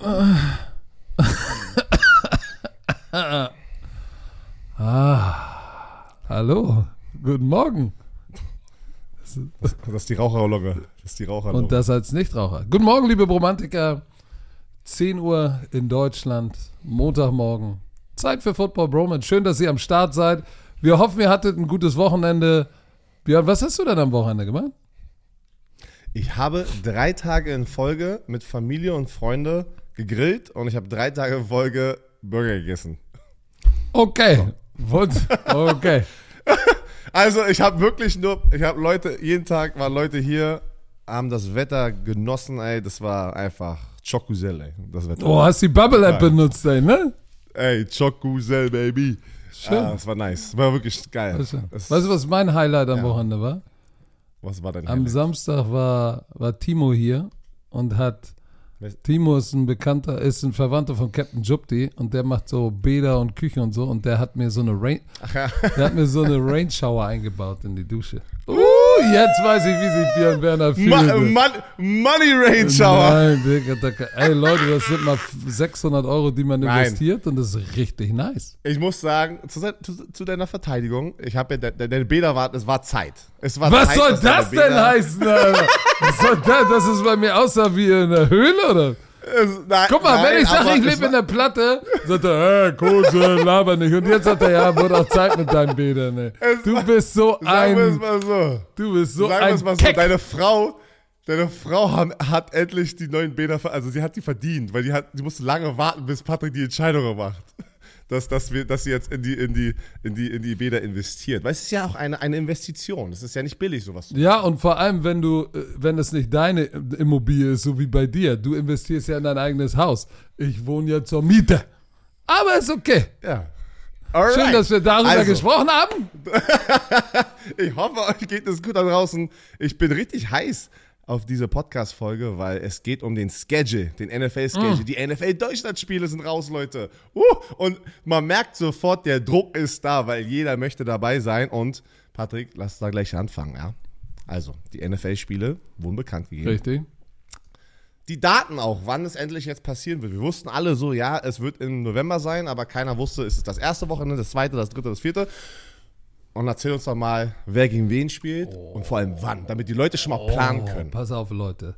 ah, hallo, guten Morgen. Das, das ist die Raucherlogge. Das ist die Raucherlogge. Und das als Nichtraucher. Guten Morgen, liebe Romantiker. 10 Uhr in Deutschland, Montagmorgen. Zeit für Football Broman. Schön, dass ihr am Start seid. Wir hoffen, ihr hattet ein gutes Wochenende. Björn, was hast du denn am Wochenende gemacht? Ich habe drei Tage in Folge mit Familie und Freunde gegrillt und ich habe drei Tage in Folge Burger gegessen. Okay. So. Okay. Also ich habe wirklich nur, ich habe Leute, jeden Tag waren Leute hier, haben das Wetter genossen, ey, das war einfach Chokusel, ey, das Wetter. Oh, hast die Bubble App ja. benutzt, ey, ne? Ey, Chokusel, Baby. Schön. Ja, das war nice, war wirklich geil. Das, weißt du, was mein Highlight am ja. Wochenende war? Was war dein Highlight? Am Samstag war, war Timo hier und hat Timo ist ein Bekannter, ist ein Verwandter von Captain Jupti und der macht so Bäder und Küche und so und der hat mir so eine Rain, ja. der hat mir so eine Rain Shower eingebaut in die Dusche. Uh, jetzt weiß ich, wie sich Björn Werner fühlt. Ma Mon Money Rain Shower. Nein, Digga, Digga. Ey Leute, das sind mal 600 Euro, die man Nein. investiert und das ist richtig nice. Ich muss sagen, zu, zu, zu deiner Verteidigung, ich habe ja, deine Bäder war, es war Zeit. Es war Was Zeit, soll das denn heißen, Alter? Was soll das? Das ist bei mir aussah wie in einer Höhle, oder? Nein, Guck mal, nein, wenn ich sage, ich lebe in der Platte, sagt er, äh, Kose, laber nicht. Und jetzt sagt er, ja, wird auch Zeit mit deinen Bädern. Ne. Du bist so ein. Sagen wir es mal so. Du bist so sagen ein. Sagen wir es mal so. Deine Frau, deine Frau hat, hat, endlich die neuen Bäder, also sie hat die verdient, weil die, hat, die musste lange warten, bis Patrick die Entscheidung macht dass, dass, wir, dass sie jetzt in die, in die, in die, in die Bäder investiert. Weil es ist ja auch eine, eine Investition. Es ist ja nicht billig, sowas zu machen. Ja, und vor allem, wenn du, äh, wenn es nicht deine Immobilie ist, so wie bei dir, du investierst ja in dein eigenes Haus. Ich wohne ja zur Miete. Aber ist okay. Ja. Alright. Schön, dass wir darüber also. gesprochen haben. ich hoffe, euch geht es gut da draußen. Ich bin richtig heiß auf diese Podcast-Folge, weil es geht um den Schedule, den NFL-Schedule. Mm. Die NFL-Deutschland-Spiele sind raus, Leute. Uh, und man merkt sofort, der Druck ist da, weil jeder möchte dabei sein. Und Patrick, lass da gleich anfangen, ja? Also, die NFL-Spiele wurden bekannt gegeben. Richtig. Die Daten auch, wann es endlich jetzt passieren wird. Wir wussten alle so, ja, es wird im November sein, aber keiner wusste, ist es das erste Wochenende, das zweite, das dritte, das vierte. Und erzähl uns doch mal, wer gegen wen spielt oh. und vor allem wann, damit die Leute schon mal planen oh, können. Pass auf, Leute.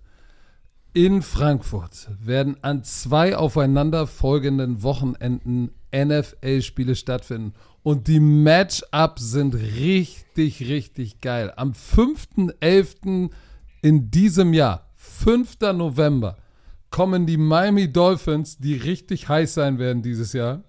In Frankfurt werden an zwei aufeinanderfolgenden Wochenenden NFL-Spiele stattfinden. Und die Matchups sind richtig, richtig geil. Am 5.11. in diesem Jahr, 5. November, kommen die Miami Dolphins, die richtig heiß sein werden dieses Jahr,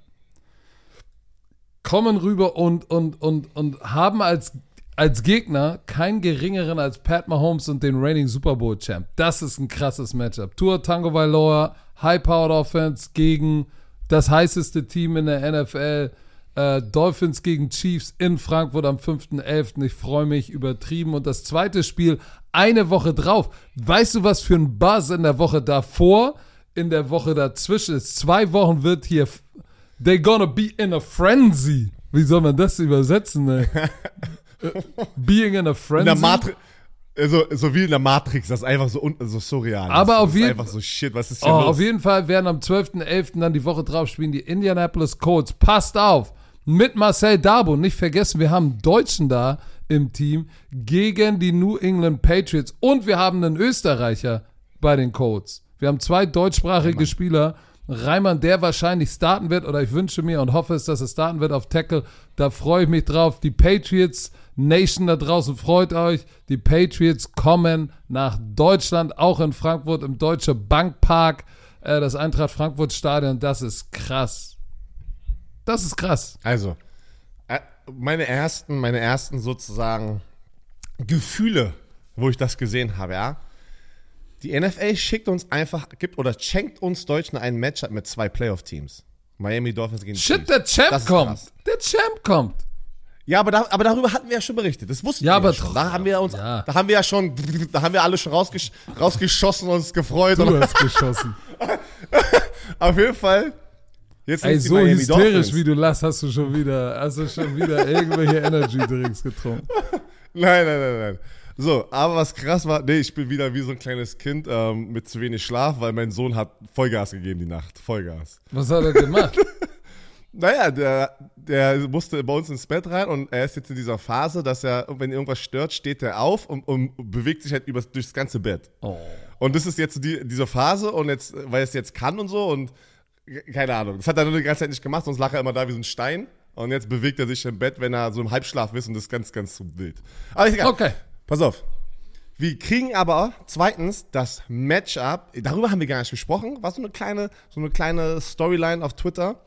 kommen rüber und, und, und, und haben als, als Gegner keinen geringeren als Pat Mahomes und den reigning Super Bowl Champ. Das ist ein krasses Matchup. Tour Tango Vailoa, High-Powered Offense gegen das heißeste Team in der NFL. Äh, Dolphins gegen Chiefs in Frankfurt am 5.11. Ich freue mich übertrieben. Und das zweite Spiel eine Woche drauf. Weißt du, was für ein Buzz in der Woche davor, in der Woche dazwischen ist? Zwei Wochen wird hier They're gonna be in a frenzy. Wie soll man das übersetzen, ey? Being in a frenzy. In der Matri so, so wie in der Matrix, das ist einfach so, so surreal. Aber auf jeden einfach so shit, was ist hier oh, los? Auf jeden Fall werden am 12.11. dann die Woche drauf spielen die Indianapolis Colts. Passt auf! Mit Marcel Darbo. Nicht vergessen, wir haben einen Deutschen da im Team gegen die New England Patriots. Und wir haben einen Österreicher bei den Colts. Wir haben zwei deutschsprachige Spieler Reimann, der wahrscheinlich starten wird, oder ich wünsche mir und hoffe es, dass er starten wird auf Tackle. Da freue ich mich drauf. Die Patriots Nation da draußen freut euch. Die Patriots kommen nach Deutschland, auch in Frankfurt im Deutsche Bankpark, äh, das Eintracht Frankfurt Stadion. Das ist krass. Das ist krass. Also, äh, meine ersten, meine ersten sozusagen Gefühle, wo ich das gesehen habe, ja die NFL schickt uns einfach, gibt oder schenkt uns Deutschen ein Matchup mit zwei Playoff-Teams. Miami Dolphins gegen Shit, der Champ kommt. Der Champ kommt. Ja, aber, da, aber darüber hatten wir ja schon berichtet. Das wussten ja, wir aber ja schon. Da haben wir uns, ja. da haben wir ja schon, da haben wir alle schon rausgesch rausgeschossen und uns gefreut. Du hast geschossen. Auf jeden Fall. Jetzt Ey, so hysterisch Dolphins. wie du lachst, hast du schon wieder, hast du schon wieder irgendwelche Energy Drinks getrunken. Nein, nein, nein, nein. So, aber was krass war, nee, ich bin wieder wie so ein kleines Kind ähm, mit zu wenig Schlaf, weil mein Sohn hat Vollgas gegeben die Nacht. Vollgas. Was hat er gemacht? Naja, der, der musste bei uns ins Bett rein und er ist jetzt in dieser Phase, dass er, wenn irgendwas stört, steht er auf und, und bewegt sich halt über, durchs ganze Bett. Oh. Und das ist jetzt die, diese Phase und jetzt, weil er es jetzt kann und so und keine Ahnung. Das hat er nur die ganze Zeit nicht gemacht, sonst lag er immer da wie so ein Stein. Und jetzt bewegt er sich im Bett, wenn er so im Halbschlaf ist und das ist ganz, ganz so wild. Aber ist egal. Okay. Pass auf. Wir kriegen aber zweitens das Matchup. Darüber haben wir gar nicht gesprochen. War so eine kleine, so eine kleine Storyline auf Twitter.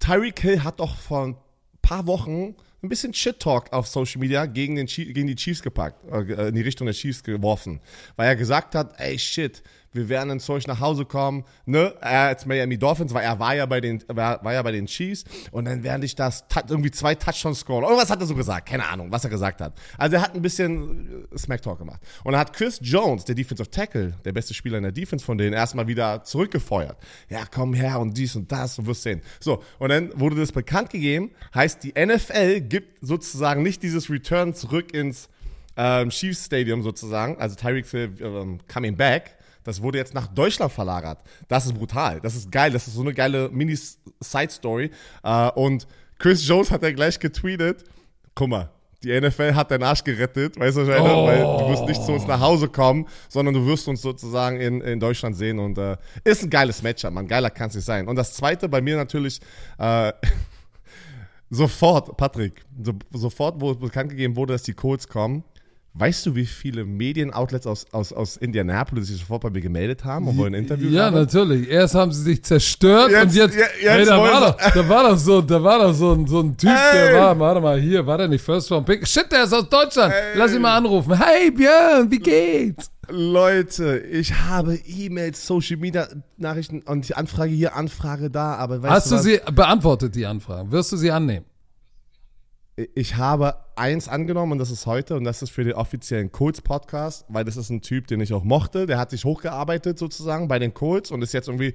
Tyreek Hill hat doch vor ein paar Wochen ein bisschen Shit-Talk auf Social Media gegen, den, gegen die Chiefs gepackt, äh, in die Richtung der Chiefs geworfen. Weil er gesagt hat, ey shit, wir werden in Zeug nach Hause kommen, ne? Er als Miami Dolphins, weil er war ja bei den, war, war ja bei den Chiefs und dann werde ich das irgendwie zwei Touchdowns scoren. Irgendwas hat er so gesagt, keine Ahnung, was er gesagt hat. Also er hat ein bisschen äh, Smack-Talk gemacht. Und dann hat Chris Jones, der Defensive Tackle, der beste Spieler in der Defense von denen, erstmal wieder zurückgefeuert. Ja, komm her und dies und das, du wirst sehen. So, und dann wurde das bekannt gegeben, heißt die NFL gibt sozusagen nicht dieses Return zurück ins ähm, Chiefs Stadium sozusagen, also Tyreek ähm, coming back, das wurde jetzt nach Deutschland verlagert. Das ist brutal. Das ist geil. Das ist so eine geile Mini-Side-Story. Äh, und Chris Jones hat ja gleich getweetet, guck mal, die NFL hat deinen Arsch gerettet, weißt du? Oh. weil du wirst nicht zu uns nach Hause kommen, sondern du wirst uns sozusagen in, in Deutschland sehen und äh, ist ein geiles Matchup, man. Geiler kann es nicht sein. Und das zweite bei mir natürlich, äh, sofort, Patrick, so, sofort, wo bekannt gegeben wurde, dass die Colts kommen, weißt du, wie viele Medienoutlets aus, aus, aus Indianapolis sich sofort bei mir gemeldet haben und wollen ein Interview Ja, haben? natürlich. Erst haben sie sich zerstört Jetzt- und jetzt, ja, jetzt hey, da, war doch, da war doch so, da war doch so ein, so ein Typ, der Ey. war, warte mal, hier, war der nicht First Round Pick? Shit, der ist aus Deutschland. Ey. Lass ihn mal anrufen. Hey Björn, wie geht's? Leute, ich habe E-Mails, Social Media Nachrichten und die Anfrage hier, Anfrage da, aber weißt Hast du was? sie beantwortet, die Anfragen? Wirst du sie annehmen? Ich habe eins angenommen und das ist heute und das ist für den offiziellen Colts-Podcast, weil das ist ein Typ, den ich auch mochte. Der hat sich hochgearbeitet sozusagen bei den Colts und ist jetzt irgendwie,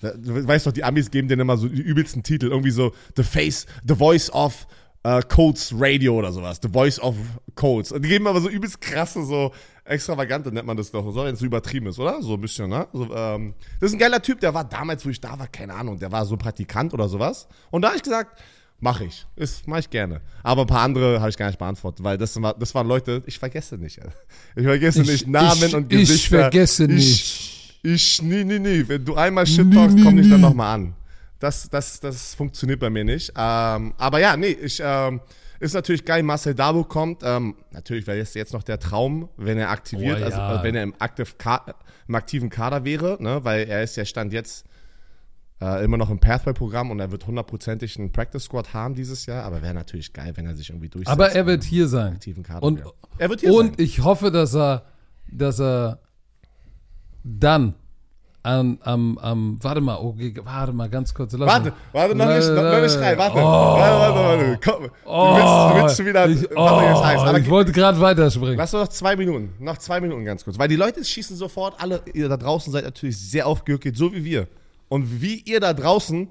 du weißt doch, die Amis geben denen immer so die übelsten Titel, irgendwie so The Face, The Voice of äh, Colts Radio oder sowas, The Voice of Colts. Und die geben aber so übelst krasse, so extravagante nennt man das doch, so wenn es so übertrieben ist, oder? So ein bisschen, ne? So, ähm, das ist ein geiler Typ, der war damals, wo ich da war, keine Ahnung, der war so Praktikant oder sowas. Und da habe ich gesagt, Mache ich. Ist, mache ich gerne. Aber ein paar andere habe ich gar nicht beantwortet, weil das, war, das waren Leute, ich vergesse nicht. Ich vergesse Ich- nicht Namen ich- und ich Gesichter. vergesse ich, nicht. Ich, nie, nie, nie. Wenn du einmal Shit Nie, talkst, nie, komm nicht dann nie. nochmal an. Das, das, das funktioniert bei mir nicht. Ähm, aber ja, nee, ich, ähm, ist natürlich geil, Marcel Dabo kommt. Ähm, natürlich wäre jetzt, jetzt noch der Traum, wenn er aktiviert, Oh, also ja. äh, wenn er im, aktiv im aktiven Kader wäre, ne, weil er ist ja Stand jetzt äh, immer noch im Pathway-Programm und er wird hundertprozentig einen Practice-Squad haben dieses Jahr, aber wäre natürlich geil, wenn er sich irgendwie durchsetzt. Aber er wird hier sein. aktiven Kader. Und, wäre. er wird hier und sein. ich hoffe, dass er, dass er dann an, am, am, warte mal, okay, warte mal ganz kurz. Lass Warte, mal. warte, noch nicht, noch, nicht rein, warte. Oh. Warte, warte, warte. Komm, du, willst, du willst schon wieder, ich, oh, aber ich wollte gerade weiterspringen. Lass doch noch zwei Minuten. Noch zwei Minuten ganz kurz. Weil die Leute schießen sofort, alle, ihr da draußen seid natürlich sehr aufgeregt, so wie wir. Und wie ihr da draußen,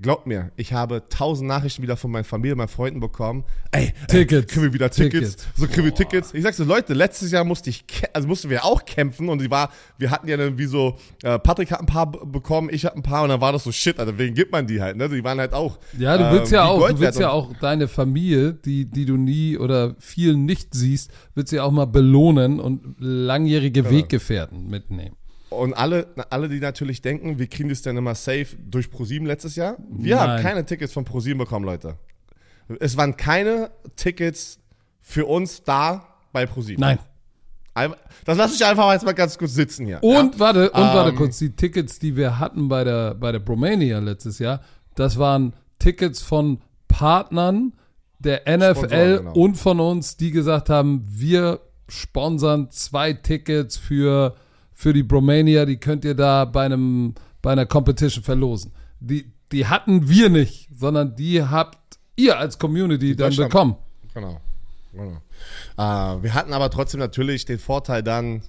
glaubt mir, ich habe tausend Nachrichten wieder von meiner Familie, meinen Freunden bekommen. Ey, Tickets. Ey, kriegen wir wieder Tickets. Tickets. So kriegen wir Tickets. Ich sag's dir, Leute, letztes Jahr musste ich, also mussten wir auch kämpfen und die war, wir hatten ja dann wie so, äh, Patrick hat ein paar bekommen, ich hab ein paar und dann war das so shit, also wegen gibt man die halt, ne? Die waren halt auch. Ja, du willst ähm, ja auch, Gold du willst ja auch deine Familie, die, die du nie oder viel nicht siehst, willst du ja auch mal belohnen und langjährige Genau. Weggefährten mitnehmen. Und alle, alle, die natürlich denken, wir kriegen das dann immer safe durch ProSieben letztes Jahr. Wir Nein. haben keine Tickets von ProSieben bekommen, Leute. Es waren keine Tickets für uns da bei ProSieben. Nein. Ein- Das lasse ich einfach jetzt mal ganz kurz sitzen hier. Und warte, und warte Ähm, kurz, die Tickets, die wir hatten bei der, bei der Bromania letztes Jahr, das waren Tickets von Partnern der NFL genau. und von uns, die gesagt haben, wir sponsern zwei Tickets für, für die Bromania, die könnt ihr da bei einem, bei einer Competition verlosen. Die, die hatten wir nicht, sondern die habt ihr als Community dann Deutschland- bekommen. Genau. genau. Äh, wir hatten aber trotzdem natürlich den Vorteil dann,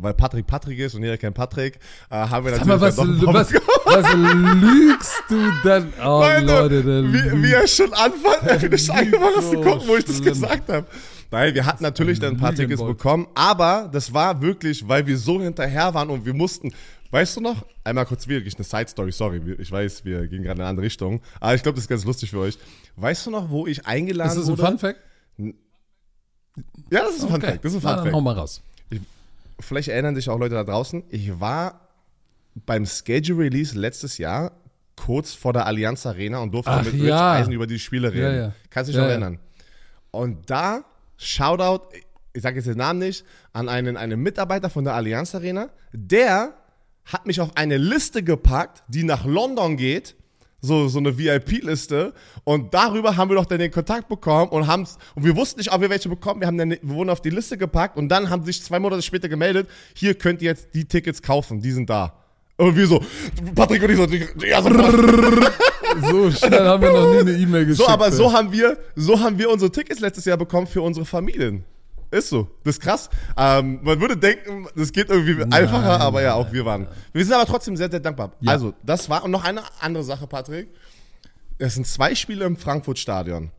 weil Patrick Patrick ist und jeder kennt Patrick, äh, haben wir Sag mal, was, natürlich dann doch was, was lügst du denn? Oh, Leute, Leute, der wie, wie er schon anfängt, er findet lügt einfach was zu gucken, wo ich das gesagt habe. Nein, wir hatten natürlich dann ein paar Tickets bekommen, aber das war wirklich, weil wir so hinterher waren und wir mussten, weißt du noch, einmal kurz wirklich eine Side Story, sorry, ich weiß, wir gehen gerade in eine andere Richtung, aber ich glaube, das ist ganz lustig für euch. Weißt du noch, wo ich eingeladen Ist das ein wurde? Fun Fact? Ja, das ist ein Fun Okay. Fact, das ist ein Na, Fun dann Fact. hau mal raus. Vielleicht erinnern sich auch Leute da draußen, ich war beim Schedule Release letztes Jahr kurz vor der Allianz Arena und durfte Ach mit ja. Rich Eisen über die Spiele reden. Ja, ja. Kannst du dich Ja, noch ja. erinnern? Und da, Shoutout, ich sage jetzt den Namen nicht, an einen, einen Mitarbeiter von der Allianz Arena, der hat mich auf eine Liste gepackt, die nach London geht, so, so eine VIP-Liste. Und darüber haben wir doch dann den Kontakt bekommen und haben's, und wir wussten nicht, ob wir welche bekommen. Wir haben dann, wir wurden auf die Liste gepackt und dann haben sich zwei Monate später gemeldet, hier könnt ihr jetzt die Tickets kaufen, die sind da. Und wir so, Patrick und ich so, ja, so So schnell haben wir noch nie eine E-Mail geschickt. so, aber so haben wir, so haben wir unsere Tickets letztes Jahr bekommen für unsere Familien. Ist so. Das ist krass. Ähm, man würde denken, das geht irgendwie einfacher, aber ja, auch wir waren. Wir sind aber trotzdem sehr, sehr dankbar. Ja. Also, das war, und noch eine andere Sache, Patrick. Es sind zwei Spiele im Frankfurt-Stadion.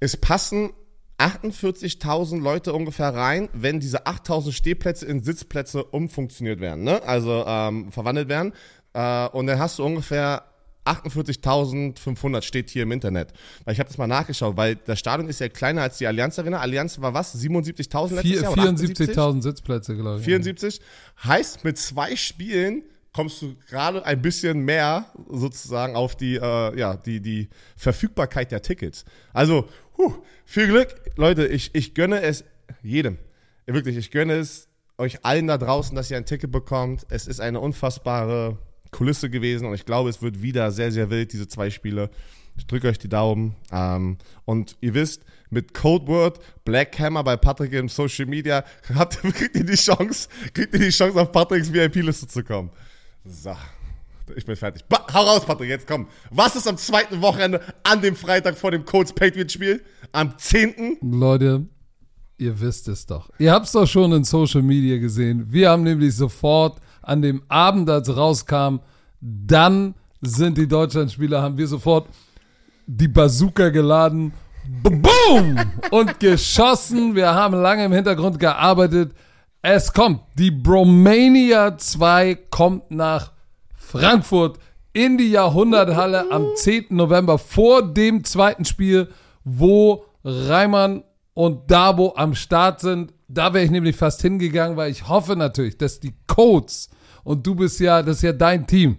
Es passen 48.000 Leute ungefähr rein, wenn diese 8.000 Stehplätze in Sitzplätze umfunktioniert werden, ne? also ähm, verwandelt werden. Äh, und dann hast du ungefähr 48.500 steht hier im Internet. Weil ich habe das mal nachgeschaut, weil das Stadion ist ja kleiner als die Allianz Arena. Allianz war was? 77.000 letztes Jahr? oder 78? 74.000 Sitzplätze, glaube ich. 74. Heißt, mit zwei Spielen kommst du gerade ein bisschen mehr sozusagen auf die, äh, ja, die, die Verfügbarkeit der Tickets. Also, huh, viel Glück. Leute, ich, ich gönne es jedem. Wirklich, ich gönne es euch allen da draußen, dass ihr ein Ticket bekommt. Es ist eine unfassbare Kulisse gewesen und ich glaube, es wird wieder sehr, sehr wild, diese zwei Spiele. Ich drücke euch die Daumen. Ähm, und ihr wisst, mit Codeword Black Hammer bei Patrick im Social Media habt, kriegt ihr die Chance, kriegt ihr die Chance, auf Patricks VIP-Liste zu kommen. So. Ich bin fertig. Ba hau raus, Patrick, jetzt komm. Was ist am zweiten Wochenende an dem Freitag vor dem Colts Patriots Spiel? Am 10. Leute, ihr wisst es doch. Ihr habt es doch schon in Social Media gesehen. Wir haben nämlich sofort an dem Abend, als rauskam, dann sind die Deutschlandspieler, haben wir sofort die Bazooka geladen, boom, und geschossen. Wir haben lange im Hintergrund gearbeitet. Es kommt, die Bromania 2 kommt nach Frankfurt in die Jahrhunderthalle am 10. November vor dem zweiten Spiel, wo Reimann und Dabo am Start sind. Da wäre ich nämlich fast hingegangen, weil ich hoffe natürlich, dass die Codes und du bist ja, das ist ja dein Team.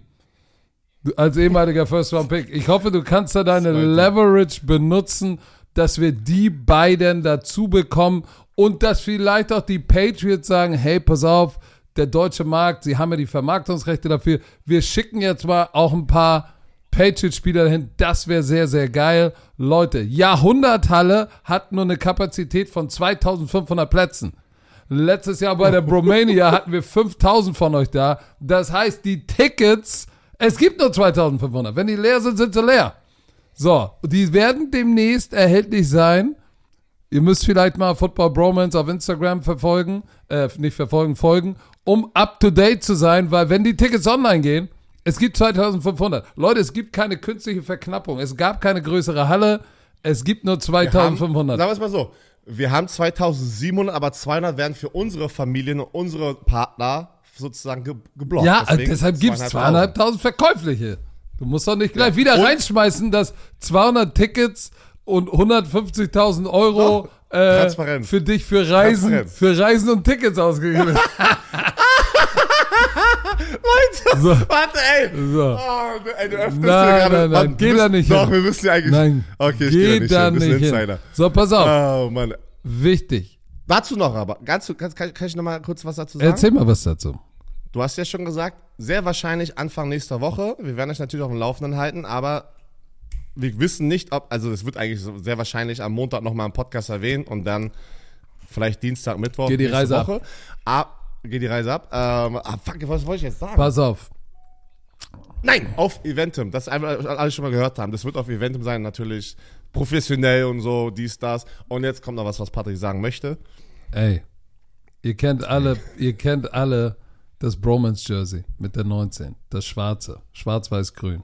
Als ehemaliger First Round Pick. Ich hoffe, du kannst da deine. Leverage benutzen, dass wir die beiden dazu bekommen und dass vielleicht auch die Patriots sagen, hey, pass auf, der deutsche Markt, sie haben ja die Vermarktungsrechte dafür. Wir schicken jetzt mal auch ein paar Patriots-Spieler dahin. Das wäre sehr, sehr geil. Leute, Jahrhunderthalle hat nur eine Kapazität von 2500 Plätzen. Letztes Jahr bei der Bromania hatten wir 5000 von euch da. Das heißt, die Tickets, es gibt nur 2500. Wenn die leer sind, sind sie leer. So, die werden demnächst erhältlich sein. Ihr müsst vielleicht mal Football Bromance auf Instagram verfolgen, äh, nicht verfolgen, folgen, um up to date zu sein, weil wenn die Tickets online gehen, es gibt 2500. Leute, es gibt keine künstliche Verknappung. Es gab keine größere Halle. Es gibt nur Haben, 2500. sagen wir es mal so. Wir haben 2700, aber 200 werden für unsere Familien und unsere Partner sozusagen ge geblockt. Ja, Deswegen deshalb gibt es 2500. zweieinhalbtausend Verkäufliche. Du musst doch nicht gleich wieder reinschmeißen, dass 200 Tickets und 150.000 Euro Doch, äh, für dich für Reisen, für Reisen und Tickets ausgegeben werden. Leute, So. warte, ey. So. Oh, du, ey, du öffnest Nein, gerade. nein, nein, geh da nicht Doch, hin. wir müssen ja eigentlich. Nein, Okay, geh da nicht hin. Nicht hin. So, pass auf. Oh, Mann. Wichtig. Dazu noch aber. Ganz, kann, kann, kann ich noch mal kurz was dazu sagen? Erzähl mal was dazu. Du hast ja schon gesagt, sehr wahrscheinlich Anfang nächster Woche. Wir werden euch natürlich auf dem Laufenden halten, aber wir wissen nicht, ob, also es wird eigentlich sehr wahrscheinlich am Montag nochmal im Podcast erwähnen und dann vielleicht Dienstag, Mittwoch. Geh die Reise ab. Woche. ab. Geh die Reise ab. Ähm, ah, fuck, was wollte ich jetzt sagen? Pass auf. Nein, auf Eventum. Das alle schon mal gehört haben. Das wird auf Eventum sein, natürlich professionell und so, dies, das. Und jetzt kommt noch was, was Patrick sagen möchte. Ey, Ihr kennt alle, ihr kennt alle das Bromance Jersey mit der 19, das schwarze, schwarz-weiß-grün.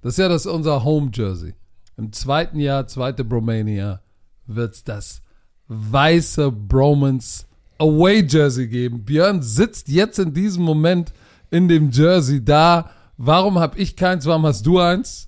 Das ist ja das unser Home Jersey. Im zweiten Jahr, zweite Bromania, wird's das weiße Bromance Away Jersey geben. Björn sitzt jetzt in diesem Moment in dem Jersey da. Warum habe ich keins? Warum hast du eins?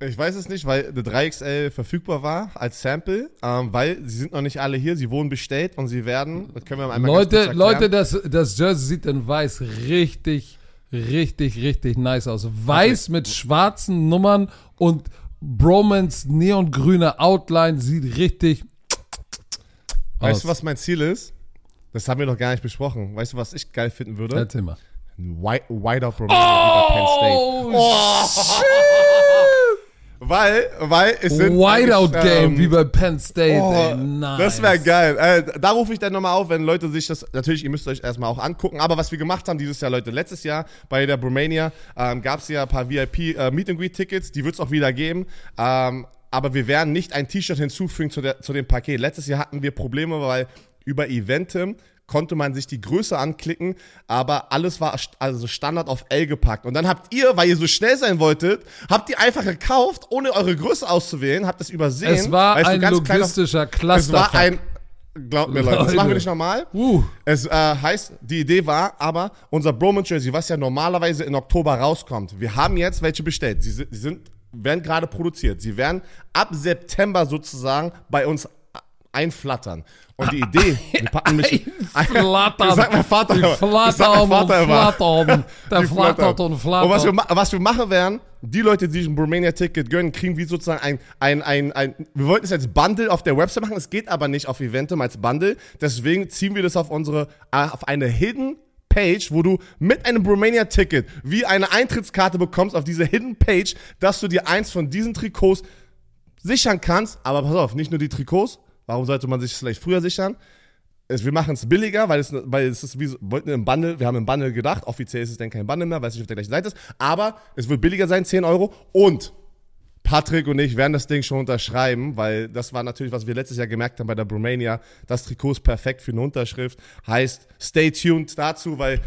Ich weiß es nicht, weil eine 3XL verfügbar war als Sample, ähm, weil sie sind noch nicht alle hier, sie wurden bestellt und sie werden, das können wir einmal Leute. Leute, das, das Jersey sieht in weiß richtig, richtig, richtig nice aus. Weiß mit schwarzen Nummern und Bromance neongrüne Outline sieht richtig Weißt aus. du, was mein Ziel ist? Das haben wir noch gar nicht besprochen. Weißt du, was ich geil finden würde? Erzähl mal. Ein Romania wie bei Penn State. Oh, Weil, weil es sind. Whiteout eigentlich, Game ähm, wie bei Penn State. Oh, ey, nice. Das wäre geil. Äh, da rufe ich dann nochmal auf, wenn Leute sich das, natürlich, ihr müsst euch erstmal auch angucken, aber was wir gemacht haben dieses Jahr, Leute, letztes Jahr bei der Bromania ähm, gab es ja ein paar VIP äh, Meet and Greet Tickets, die wird es auch wieder geben. Ähm, aber wir werden nicht ein T-Shirt hinzufügen zu, der, zu dem Paket. Letztes Jahr hatten wir Probleme, weil über Eventim konnte man sich die Größe anklicken, aber alles war also Standard auf L gepackt. Und dann habt ihr, weil ihr so schnell sein wolltet, habt ihr einfach gekauft, ohne eure Größe auszuwählen, habt es übersehen. Es war ein logistischer es Clusterfuck. war ein. Glaubt mir, Leute, das machen wir nicht normal. Uh. Es äh, heißt, die Idee war aber, unser Bromance Jersey, was ja normalerweise in Oktober rauskommt, wir haben jetzt welche bestellt. Sie sind, sie sind werden gerade produziert. Sie werden ab September sozusagen bei uns einflattern. Und die Idee, wir packen mich. Flattern. Das sagt mein Vater Die flattern mein und Vater flattern. Der Die flattert und Und was wir, flattert. was wir machen werden, die Leute, die sich ein Romania-Ticket gönnen, kriegen wie sozusagen ein, ein, ein, ein, wir wollten es als Bundle auf der Website machen, es geht aber nicht auf Eventum als Bundle, deswegen ziehen wir das auf unsere, äh, auf eine Hidden Page, wo du mit einem Romania-Ticket wie eine Eintrittskarte bekommst auf diese Hidden Page, dass du dir eins von diesen Trikots sichern kannst, aber pass auf, nicht nur die Trikots, warum sollte man sich das vielleicht früher sichern? Wir machen es billiger, weil es, weil es ist wie, so- wollten im Bundle, wir haben im Bundle gedacht, offiziell ist es dann kein Bundle mehr, weil es nicht auf der gleichen Seite ist, aber es wird billiger sein, 10 Euro und Patrick und ich werden das Ding schon unterschreiben, weil das war natürlich, was wir letztes Jahr gemerkt haben bei der Bromania. Das Trikot ist perfekt für eine Unterschrift. Heißt, stay tuned dazu, weil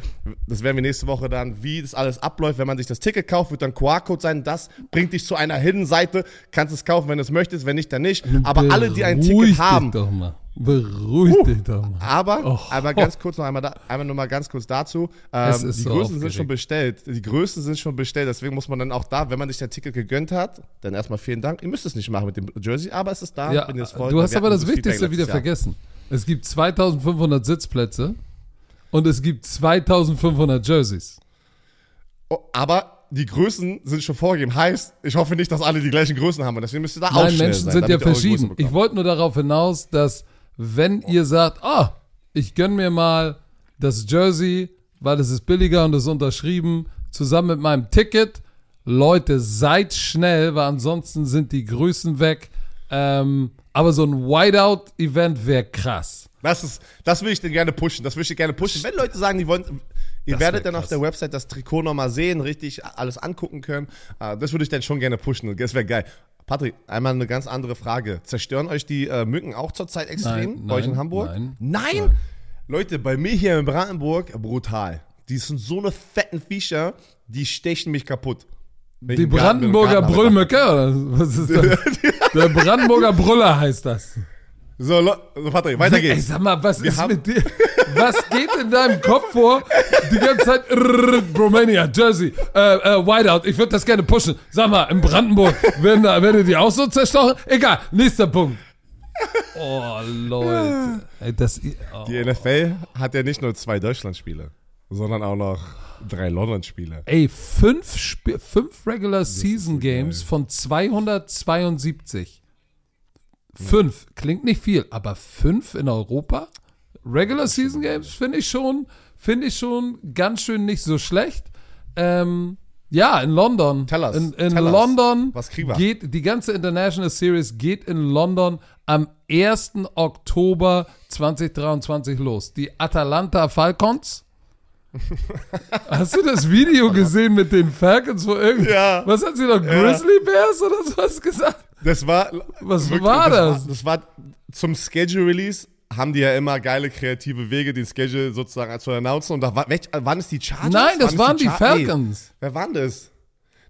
das werden wir nächste Woche dann, wie das alles abläuft. Wenn man sich das Ticket kauft, wird dann QR-Code sein. Das bringt dich zu einer Hidden-Seite. Kannst es kaufen, wenn du es möchtest, wenn nicht, dann nicht. Aber alle, die ein Ticket haben, Beruhig dich doch mal. aber, Oh. aber ganz kurz noch einmal, da, einmal nur mal ganz kurz dazu. Ähm, die so Größen sind aufgeregt. schon bestellt. Die Größen sind schon bestellt. Deswegen muss man dann auch da, wenn man sich das Ticket gegönnt hat, dann erstmal vielen Dank. Ihr müsst es nicht machen mit dem Jersey, aber es ist da, Ja, du hast aber das Wichtigste wieder Jahr. vergessen. Es gibt 2500 Sitzplätze und es gibt 2500 Jerseys. Oh, aber die Größen sind schon vorgegeben. Heißt, ich hoffe nicht, dass alle die gleichen Größen haben. Und deswegen müsst ihr da auch Nein, schnell Menschen sein, sind ja verschieden. Ich wollte nur darauf hinaus, dass wenn ihr sagt, ah, ich gönn mir mal das Jersey, weil es ist billiger und es ist unterschrieben, zusammen mit meinem Ticket, Leute, seid schnell, weil ansonsten sind die Größen weg. Ähm, aber so ein Whiteout-Event wäre krass. Das ist, das will ich denn gerne pushen. Das will ich gerne pushen. Wenn Leute sagen, die wollen, ihr Das werdet dann auf krass. der Website das Trikot nochmal sehen, richtig alles angucken können. Äh, Das würde ich dann schon gerne pushen. Das wäre geil. Patrick, einmal eine ganz andere Frage. Zerstören euch die äh, Mücken auch zurzeit extrem Nein, bei euch in Hamburg? nein, nein? nein. Leute, bei mir hier in Brandenburg, brutal. Die sind so eine fetten Viecher, die stechen mich kaputt. Die Brandenburger. Brüllmücke, oder was ist das? Der Brandenburger Brüller heißt das. So, so, Patrick, weiter Ey, geht's. sag mal, was ist haben- mit dir? Was geht in deinem Kopf vor? Die ganze Zeit, Romania, Jersey, äh, äh, Whiteout, ich würde das gerne pushen. Sag mal, in Brandenburg, werden, da- werden die auch so zerstochen? Egal, nächster Punkt. Oh, Leute. Ey, das, oh. Die NFL hat ja nicht nur zwei Deutschlandspiele, sondern auch noch drei London-Spiele. Ey, fünf, Sp fünf Regular Season Games von 272. Fünf, klingt nicht viel, aber fünf in Europa? Regular Season Games finde ich schon, finde ich schon ganz schön nicht so schlecht. Ähm, ja, in London. Tell us, In, in tell us. London Was kriegen wir? geht die ganze International Series geht in London am 1. Oktober 2023 los. Die Atalanta Falcons. Hast du das Video gesehen mit den Falcons, wo irgendwie, Ja. was hat sie noch, Grizzly Bears oder sowas gesagt? Das war. Was wirklich, war das? War, das war zum Schedule Release haben die ja immer geile kreative Wege, den Schedule sozusagen zu announcen. Und da war, welch, waren es die Chargers? Nein, das waren, es die, Char- Falcons. Nee, wer waren das?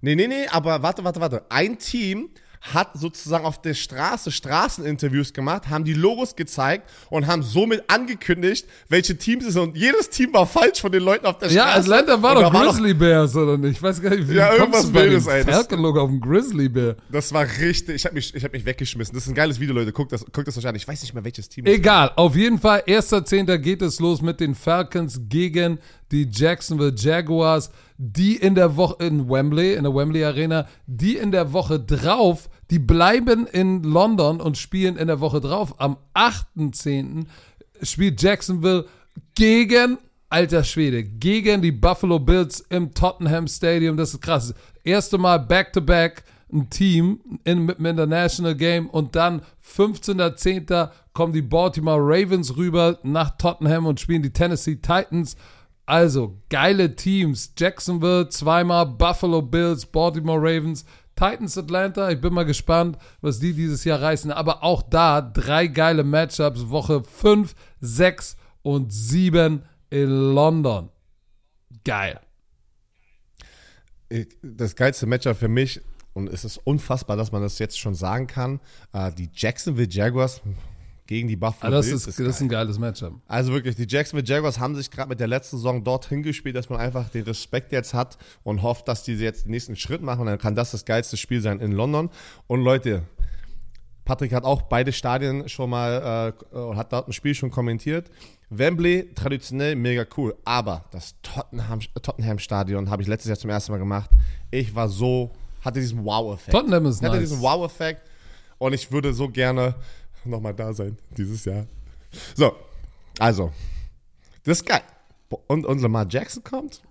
Nee, nee, nee, aber warte, warte, warte. Ein Team hat sozusagen auf der Straße Straßeninterviews gemacht, haben die Logos gezeigt und haben somit angekündigt, welche Teams es sind. Und jedes Team war falsch von den Leuten auf der Ja, Straße. Atlanta war Und doch Grizzly Bears, oder nicht? Ich weiß gar nicht, wie Ja, irgendwas du bei dem Wildes, ey. Das- Falcon-Logo auf dem Grizzly Bear. Das war richtig. Ich habe mich, ich hab mich weggeschmissen. Das ist ein geiles Video, Leute. Guckt das, guckt das euch an. Ich weiß nicht mehr, welches Team es Egal, auf jeden Fall, 1.10. geht es los mit den Falcons gegen die Jacksonville Jaguars, die in der Woche in Wembley, in der Wembley Arena, die in der Woche drauf, die bleiben in London und spielen in der Woche drauf. Am 8.10. spielt Jacksonville gegen, alter Schwede, gegen die Buffalo Bills im Tottenham Stadium. Das ist krass. Erste Mal back-to-back ein Team in, mit dem International Game und dann 15.10. kommen die Baltimore Ravens rüber nach Tottenham und spielen die Tennessee Titans. Also geile Teams. Jacksonville zweimal, Buffalo Bills, Baltimore Ravens, Titans Atlanta. Ich bin mal gespannt, was die dieses Jahr reißen. Aber auch da drei geile Matchups. Woche 5, 6 und 7 in London. Geil. Das geilste Matchup für mich, und es ist unfassbar, dass man das jetzt schon sagen kann, äh, die Jacksonville Jaguars gegen die Buffalo Ah, das, Bills. ist, das ist ein geiles Matchup. Also wirklich, die Jacksonville Jaguars haben sich gerade mit der letzten Saison dorthin gespielt, dass man einfach den Respekt jetzt hat und hofft, dass die jetzt den nächsten Schritt machen. Und dann kann das das geilste Spiel sein in London. Und Leute, Patrick hat auch beide Stadien schon mal, äh, hat dort ein Spiel schon kommentiert. Wembley, traditionell mega cool. Aber das Tottenham, Tottenham Stadion habe ich letztes Jahr zum ersten Mal gemacht. Ich war so, hatte diesen Wow-Effekt. Tottenham ist hatte nice. diesen Wow-Effekt. Und ich würde so gerne nochmal da sein dieses Jahr. So, also, das ist geil. Und, und Lamar Jackson kommt.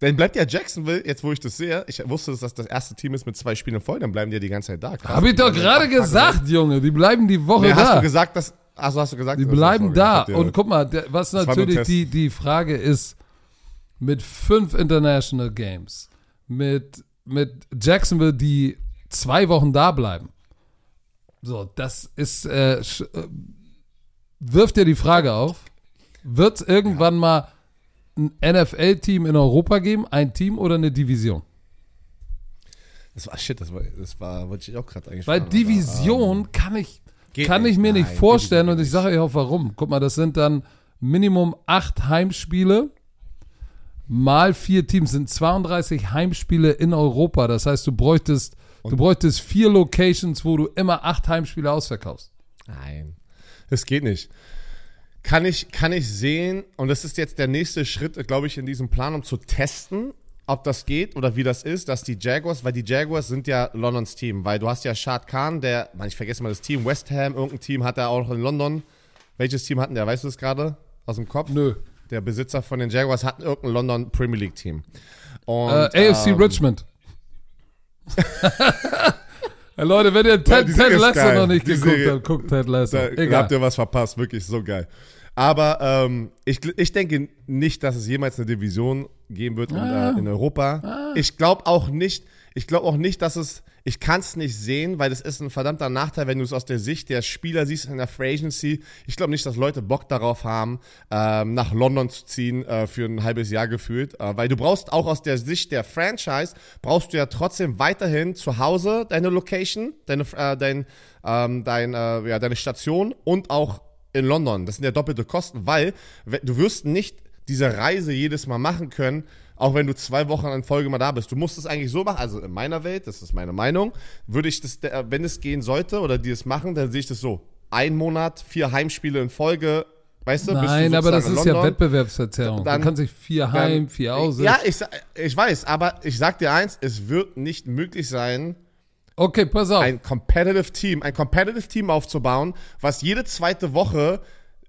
Dann bleibt ja Jacksonville, jetzt wo ich das sehe, ich wusste, dass das das erste Team ist mit zwei Spielen voll, dann bleiben die ja die ganze Zeit da. Krass. Habe ich doch gerade gesagt, Junge. Die bleiben die Woche Nee, hast da. du gesagt, dass. Achso, hast du gesagt? Die bleiben da. hab Und guck mal, der, was natürlich die, die Frage ist, mit fünf International Games, mit, mit Jacksonville, die zwei Wochen da bleiben. So, das ist, äh, äh, wirft dir die Frage auf, wird es irgendwann mal ein NFL-Team in Europa geben, ein Team oder eine Division? Das war shit, das war, das war, wollte ich auch gerade eigentlich Weil Division kann ich, kann nicht. ich mir nicht Nein, vorstellen Division und ich sage euch auch warum. Guck mal, das sind dann Minimum acht Heimspiele mal vier Teams sind 32 Heimspiele in Europa. Das heißt, du bräuchtest, du bräuchtest vier Locations, wo du immer acht Heimspiele ausverkaufst. Nein, das geht nicht. Kann ich, kann ich sehen, und das ist jetzt der nächste Schritt, glaube ich, in diesem Plan, um zu testen, ob das geht oder wie das ist, dass die Jaguars, weil die Jaguars sind ja Londons Team, weil du hast ja Shad Khan, der, Mann, ich vergesse mal das Team, West Ham, irgendein Team hat er auch in London. Welches Team hatten der? Weißt du das gerade aus dem Kopf? Nö. Der Besitzer von den Jaguars hat irgendein London Premier League Team. Und, Äh, AFC ähm, Richmond. Hey, Leute, wenn ihr Ted, Ted Lasso noch nicht Die geguckt Serie- habt, guckt Ted Lasso. Da Egal. habt ihr was verpasst, wirklich so geil. Aber ähm, ich, ich denke nicht, dass es jemals eine Division geben wird in, Ah. äh, in Europa. Ich glaube auch nicht, ich glaube auch nicht, dass es, ich kann es nicht sehen, weil es ist ein verdammter Nachteil, wenn du es aus der Sicht der Spieler siehst in der Free Agency. Ich glaube nicht, dass Leute Bock darauf haben, ähm, nach London zu ziehen äh, für ein halbes Jahr gefühlt, äh, weil du brauchst auch aus der Sicht der Franchise, brauchst du ja trotzdem weiterhin zu Hause deine Location, deine, äh, dein, ähm, dein, äh, ja, deine Station und auch in London. Das sind ja doppelte Kosten, weil we- du wirst nicht diese Reise jedes Mal machen können, auch wenn du zwei Wochen in Folge mal da bist. Du musst es eigentlich so machen, also in meiner Welt, das ist meine Meinung, würde ich das, wenn es gehen sollte oder die es machen, dann sehe ich das so. Ein Monat, vier Heimspiele in Folge, weißt du? Nein, aber das ist ja. Wettbewerbsverzerrung. Dann- du kannst nicht vier Dann- heim, vier aus. Ja, ich, ich weiß, aber ich sag dir eins, es wird nicht möglich sein, Okay, pass auf. ein competitive Team, ein competitive Team aufzubauen, was jede zweite Woche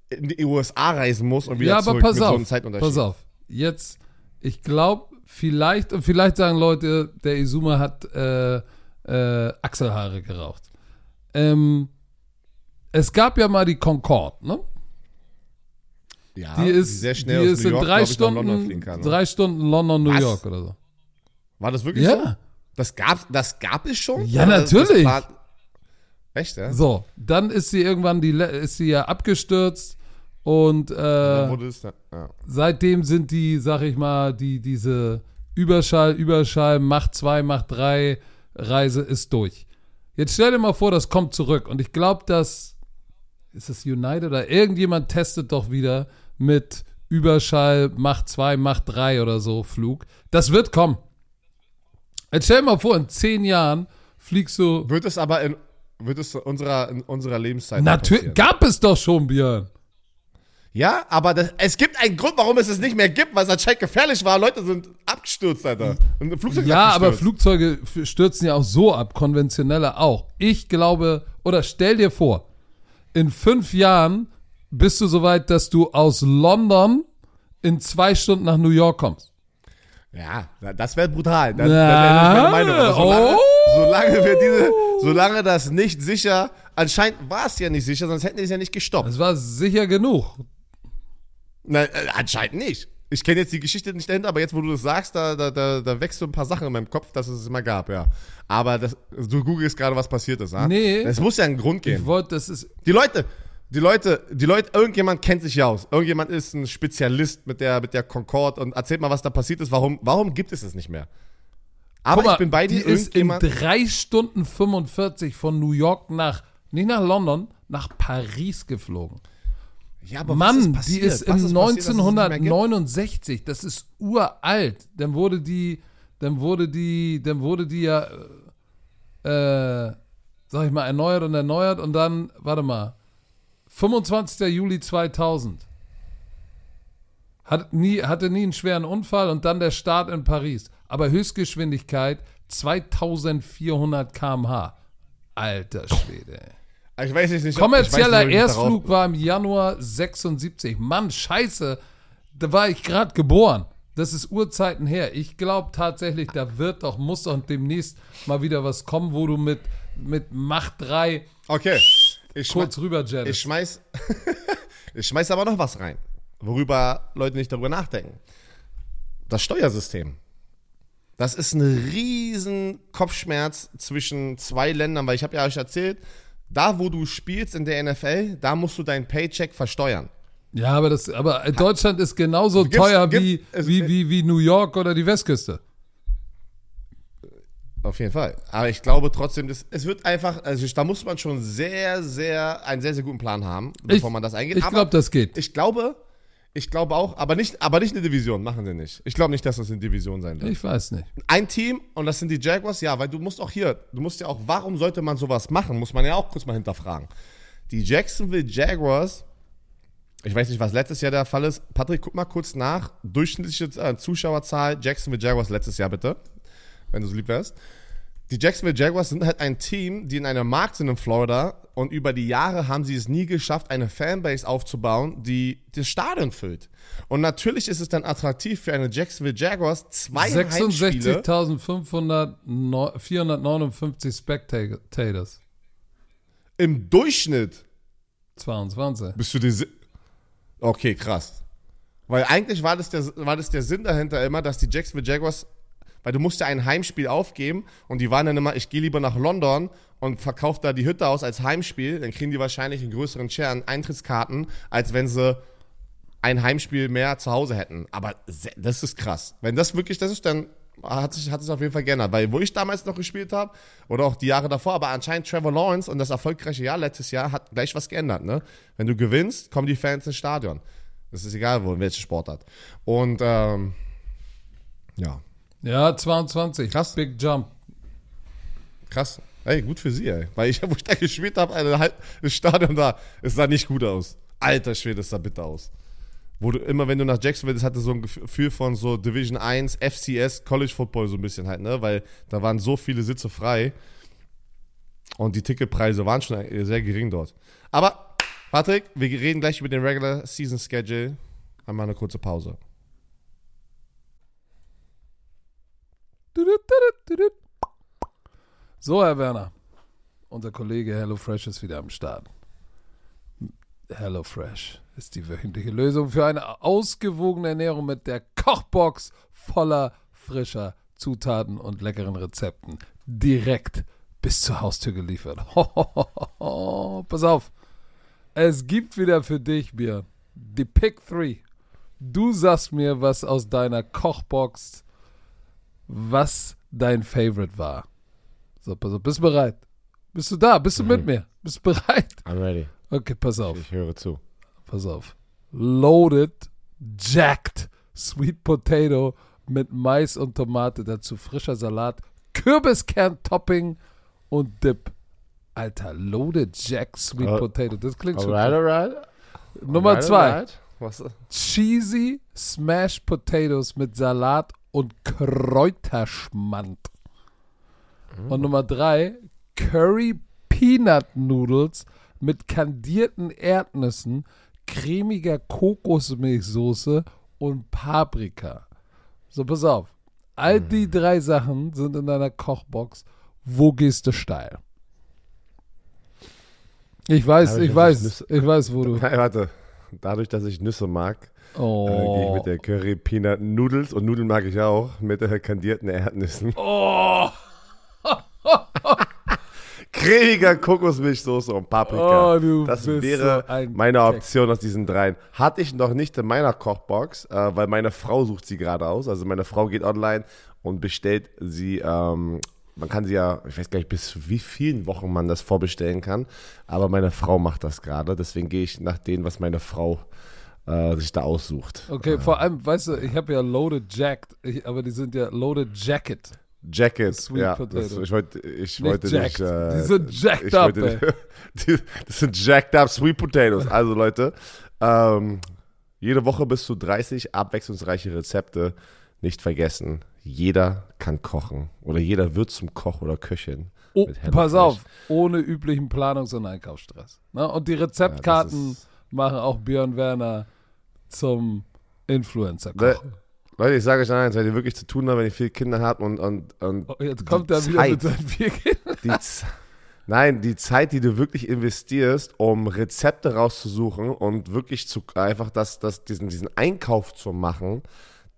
in die USA reisen muss und wieder ja, aber zurück pass mit so einem auf. Zeitunterschied. pass auf. Jetzt, ich glaube, vielleicht, und vielleicht sagen Leute, der Izuma hat äh, äh, Achselhaare geraucht. Ähm, es gab ja mal die Concorde, ne? Ja, Die ist, sehr schnell die ist New in York, drei nach London Stunden, kann. drei Stunden London, New Was? York oder so. War das wirklich so? Ja. Das gab, das gab es schon? Ja, Oder das natürlich. Echt, ja? So, dann ist sie irgendwann die ist sie ja abgestürzt und äh, Dann ja. seitdem sind die, sag ich mal, die diese Überschall, Überschall, Macht 2, Macht 3 Reise ist durch. Jetzt stell dir mal vor, das kommt zurück und ich glaube, dass ist es United oder irgendjemand testet doch wieder mit Überschall, Macht 2, Macht 3 oder so Flug. Das wird kommen. Jetzt stell dir mal vor, in zehn Jahren fliegst du. Wird es aber in, wird es unserer, in unserer Lebenszeit Natürlich, gab es doch schon, Björn. Ja, aber das, es gibt einen Grund, warum es es nicht mehr gibt, weil es anscheinend gefährlich war. Leute sind abgestürzt, Alter. Und ein Flugzeug ist Ja, aber. Flugzeuge stürzen ja auch so ab, konventionelle auch. Ich glaube, oder stell dir vor, in fünf Jahren bist du soweit, dass du aus London in zwei Stunden nach New York kommst. Ja, das wäre brutal. Dann, Na, ich meine Meinung. Solange, oh. solange wir diese, solange das nicht sicher, anscheinend war es ja nicht sicher, sonst hätten die es ja nicht gestoppt. Das war sicher genug. Nein, äh, anscheinend nicht. Ich kenne jetzt die Geschichte nicht dahinter, aber jetzt, wo du das sagst, da, da, da, da wächst so ein paar Sachen in meinem Kopf, dass es es immer gab, ja. Aber das, du googelst gerade, was passiert ist, ja? Nee. Es muss ja einen Grund Ich geben. wollte, das ist, Die Leute, die Leute, die Leute, irgendjemand kennt sich ja aus. Irgendjemand ist ein Spezialist mit der, mit der Concorde und erzählt mal, was da passiert ist. Warum, warum gibt es es nicht mehr? Aber mal, ich bin bei die dir, ist in irgendjemand. drei Stunden 45 von New York nach, nicht nach London, nach Paris geflogen. Ja, aber was Mann, passiert? die ist im gibt? 1969. Das ist uralt. Dann wurde die, dann wurde die, dann wurde die ja, äh, sag ich mal, erneuert und erneuert und dann, warte mal, 25. Juli 2000. Hat nie, hatte nie einen schweren Unfall und dann der Start in Paris. Aber Höchstgeschwindigkeit 2400 km/h. Alter Schwede. Ich weiß nicht, nicht Kommerzieller ich nicht, ich Erstflug war im Januar 76. Mann, scheiße, da war ich gerade geboren. Das ist Urzeiten her. Ich glaube tatsächlich, da wird doch, muss doch demnächst mal wieder was kommen, wo du mit, mit Macht 3 Darauf, okay. Ich, kurz rüber ich jettest. schmeiß, ich schmeiß aber noch was rein, worüber Leute nicht darüber nachdenken. Das Steuersystem. Das ist ein riesen Kopfschmerz zwischen zwei Ländern, weil ich habe ja euch erzählt, da wo du spielst in der NFL, da musst du deinen Paycheck versteuern. Ja, aber, das, aber Deutschland ist genauso Gibt's- teuer gibt- wie, es- wie, wie, wie New York oder die Westküste. Auf jeden Fall. Aber ich glaube trotzdem, das, es wird einfach, also da muss man schon sehr, sehr, einen sehr, sehr guten Plan haben, bevor man das eingeht. Ich glaube, das geht. ich glaube, ich glaube auch, aber nicht, aber nicht eine Division, machen sie nicht. Ich glaube nicht, dass das eine Division sein wird. Ich weiß nicht. Ein Team, und das sind die Jaguars, ja, weil du musst auch hier, du musst ja auch, warum sollte man sowas machen, muss man ja auch kurz mal hinterfragen. Die Jacksonville Jaguars, ich weiß nicht, was letztes Jahr der Fall ist. Patrick, guck mal kurz nach. Durchschnittliche äh, Zuschauerzahl Jacksonville Jaguars letztes Jahr, bitte. Wenn du so lieb wärst. Die Jacksonville Jaguars sind halt ein Team, die in einem Markt sind in Florida und über die Jahre haben sie es nie geschafft, eine Fanbase aufzubauen, die das Stadion füllt. Und natürlich ist es dann attraktiv für eine Jacksonville Jaguars zwei Heimspiele. 66.459 Spectators. Im Durchschnitt 22. bist du si- Okay, krass. Weil eigentlich war das, der, war das der Sinn dahinter immer, dass die Jacksonville Jaguars, weil du musst ja ein Heimspiel aufgeben und die waren dann immer, ich gehe lieber nach London und verkaufe da die Hütte aus als Heimspiel, dann kriegen die wahrscheinlich einen größeren Share an Eintrittskarten, als wenn sie ein Heimspiel mehr zu Hause hätten. Aber das ist krass. Wenn das wirklich das ist, dann hat sich hat es auf jeden Fall geändert. Weil wo ich damals noch gespielt habe oder auch die Jahre davor, aber anscheinend Trevor Lawrence und das erfolgreiche Jahr letztes Jahr hat gleich was geändert. Ne? Wenn du gewinnst, kommen die Fans ins Stadion. Das ist egal, wo, welche Sportart. Und ähm, ja, Ja, 22. Krass. Big Jump. krass. Ey, gut für sie, ey. Weil ich, wo ich da gespielt habe, eine halb- das Stadion da, es sah nicht gut aus. Alter Schwede, es sah bitter aus. Wo du immer, wenn du nach Jacksonville, das hatte so ein Gefühl von so Division 1, FCS, College Football so ein bisschen halt, ne? Weil da waren so viele Sitze frei. Und die Ticketpreise waren schon sehr gering dort. Aber, Patrick, wir reden gleich über den Regular Season Schedule. Einmal eine kurze Pause. So, Herr Werner. Unser Kollege HelloFresh ist wieder am Start. HelloFresh ist die wöchentliche Lösung für eine ausgewogene Ernährung mit der Kochbox voller frischer Zutaten und leckeren Rezepten direkt bis zur Haustür geliefert. Pass auf. Es gibt wieder für dich, Björn, die Pick 3. Du sagst mir, was aus deiner Kochbox, was dein Favorite war. So, pass auf, bist du bereit? Bist du da? Bist du mit mir? Bist du bereit? I'm ready. Okay, pass auf. Ich höre zu. Pass auf. Loaded, jacked, sweet potato mit Mais und Tomate, dazu frischer Salat, Kürbiskern-Topping und Dip. Alter, loaded jacked sweet Oh. potato. Das klingt schon. Alright, alright. Nummer Alright, zwei. alright. Was? Cheesy Smashed Potatoes mit Salat und Kräuterschmand. Und Nummer drei, Curry Peanut Noodles mit kandierten Erdnüssen, cremiger Kokosmilchsoße und Paprika. So, pass auf. All die drei Sachen sind in deiner Kochbox. Wo gehst du steil? Ich weiß, ich weiß, ich Nüsse- ich weiß, wo du. Nein, warte. Dadurch, dass ich Nüsse mag, äh, gehe ich Oh. mit der Curry Peanut Noodles und Nudeln mag ich auch mit der kandierten Erdnüssen. Oh. Cremiger Kokosmilchsoße und Paprika. Oh, das wäre so ein meine. Option aus diesen dreien. Hatte ich noch nicht in meiner Kochbox, äh, weil meine Frau sucht sie gerade aus. Also meine Frau geht online und bestellt sie. Ähm, man kann sie ja, ich weiß gar nicht, bis wie vielen Wochen man das vorbestellen kann. Aber meine Frau macht das gerade. Deswegen gehe ich nach dem, was meine Frau äh, sich da aussucht. Okay, vor allem, weißt du, ich habe ja Loaded Jacked, ich, aber die sind ja Loaded Jacket. Jacket, Sweet ja. Das, ich wollte, ich Nicht wollte jacked. nicht. Äh, Die sind jacked up, wollte- die, das sind jacked up Sweet Potatoes. Also Leute, ähm, jede Woche bis zu 30 abwechslungsreiche Rezepte. Nicht vergessen, jeder kann kochen oder jeder wird zum Koch oder Köchin. Oh, pass auf, ohne üblichen Planungs- und Einkaufsstress. Ne? Und die Rezeptkarten Ja, machen auch Björn Werner zum influencer Le- koch Leute, ich sage euch eins, wenn ihr wirklich zu tun habt, wenn ihr viele Kinder habt und, und, und Oh, jetzt kommt er wieder mit seinen vier Kindern. Nein, die Zeit, die du wirklich investierst, um Rezepte rauszusuchen und wirklich zu einfach das, das, diesen, diesen Einkauf zu machen,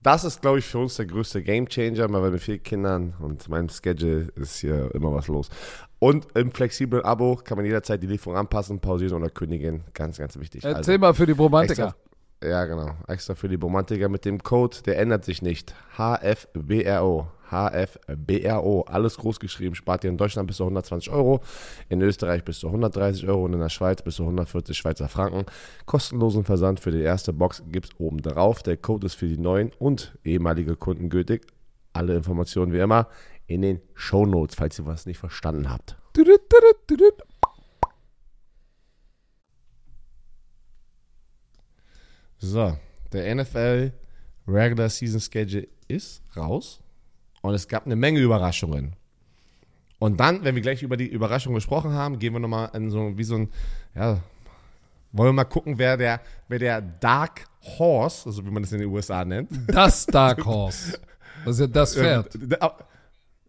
das ist, glaube ich, für uns der größte Gamechanger, weil mit vier Kindern und meinem Schedule ist hier immer was los. Und im flexiblen Abo kann man jederzeit die Lieferung anpassen, pausieren oder kündigen. Ganz, ganz wichtig. Also, Erzähl mal für die Romantiker. extra, ja, genau. Extra für die Romantiker mit dem Code, der ändert sich nicht. HFBRO. HFBRO. Alles groß geschrieben. Spart ihr in Deutschland bis zu 120 Euro, in Österreich bis zu 130 Euro und in der Schweiz bis zu 140 Schweizer Franken. Kostenlosen Versand für die erste Box gibt es oben drauf. Der Code ist für die neuen und ehemalige Kunden gültig. Alle Informationen wie immer in den Show Notes, falls ihr was nicht verstanden habt. So, der NFL Regular Season Schedule ist raus und es gab eine Menge Überraschungen. Und dann, wenn wir gleich über die Überraschungen gesprochen haben, gehen wir nochmal in so, wie so ein, ja, wollen wir mal gucken, wer der, wer der Dark Horse, also wie man das in den USA nennt. Das Dark Horse. Das ist ja das Pferd. Ähm,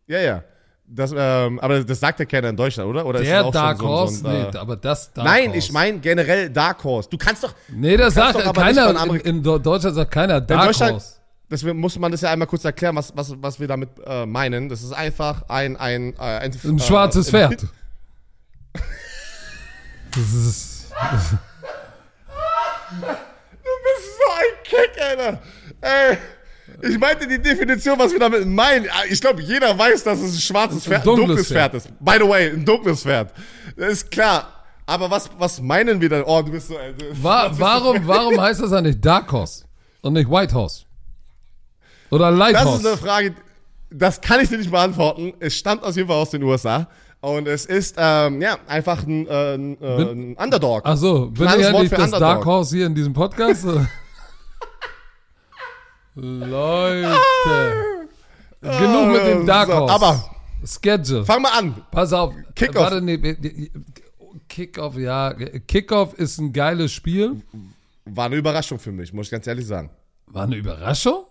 Ja, ja. Das, ähm, aber das sagt ja keiner in Deutschland, oder? oder Der Dark so Horse? so ein, äh, nee, aber das Dark Nein, Horse. ich meine generell Dark Horse. Du kannst doch, Nee, das sagt doch keiner. von In, in Deutschland sagt keiner Dark Horse. Deswegen muss man das ja einmal kurz erklären, was, was, was wir damit äh, meinen. Das ist einfach ein, ein, äh, ein, Ein äh, schwarzes Pferd. Das ist, Du bist so ein Kick, Alter. Ey, ich meinte die Definition, was wir damit meinen. Ich glaube, jeder weiß, dass es ein schwarzes Pferd, ein dunkles dunkles Pferd ist. By the way, ein dunkles Pferd. Das ist klar. Aber was, was meinen wir dann? Oh, du bist so. Äh, wa warum, warum heißt das eigentlich Dark Horse und nicht White Horse? Oder Light Das ist eine Frage, das kann ich dir nicht beantworten. Es stammt aus jeden Fall aus den USA. Und es ist, ähm, ja, einfach ein, äh, ein, äh, ein Underdog. Ach so, bin ich eigentlich das Underdog. Dark Horse hier in diesem Podcast? Leute. Genug mit dem Dark So, Horse. aber- Schedule. Fang mal an. Pass auf. Kickoff. Warte, nee, Kickoff, ja. Kickoff ist ein geiles Spiel. War eine Überraschung für mich, muss ich ganz ehrlich sagen. War eine Überraschung?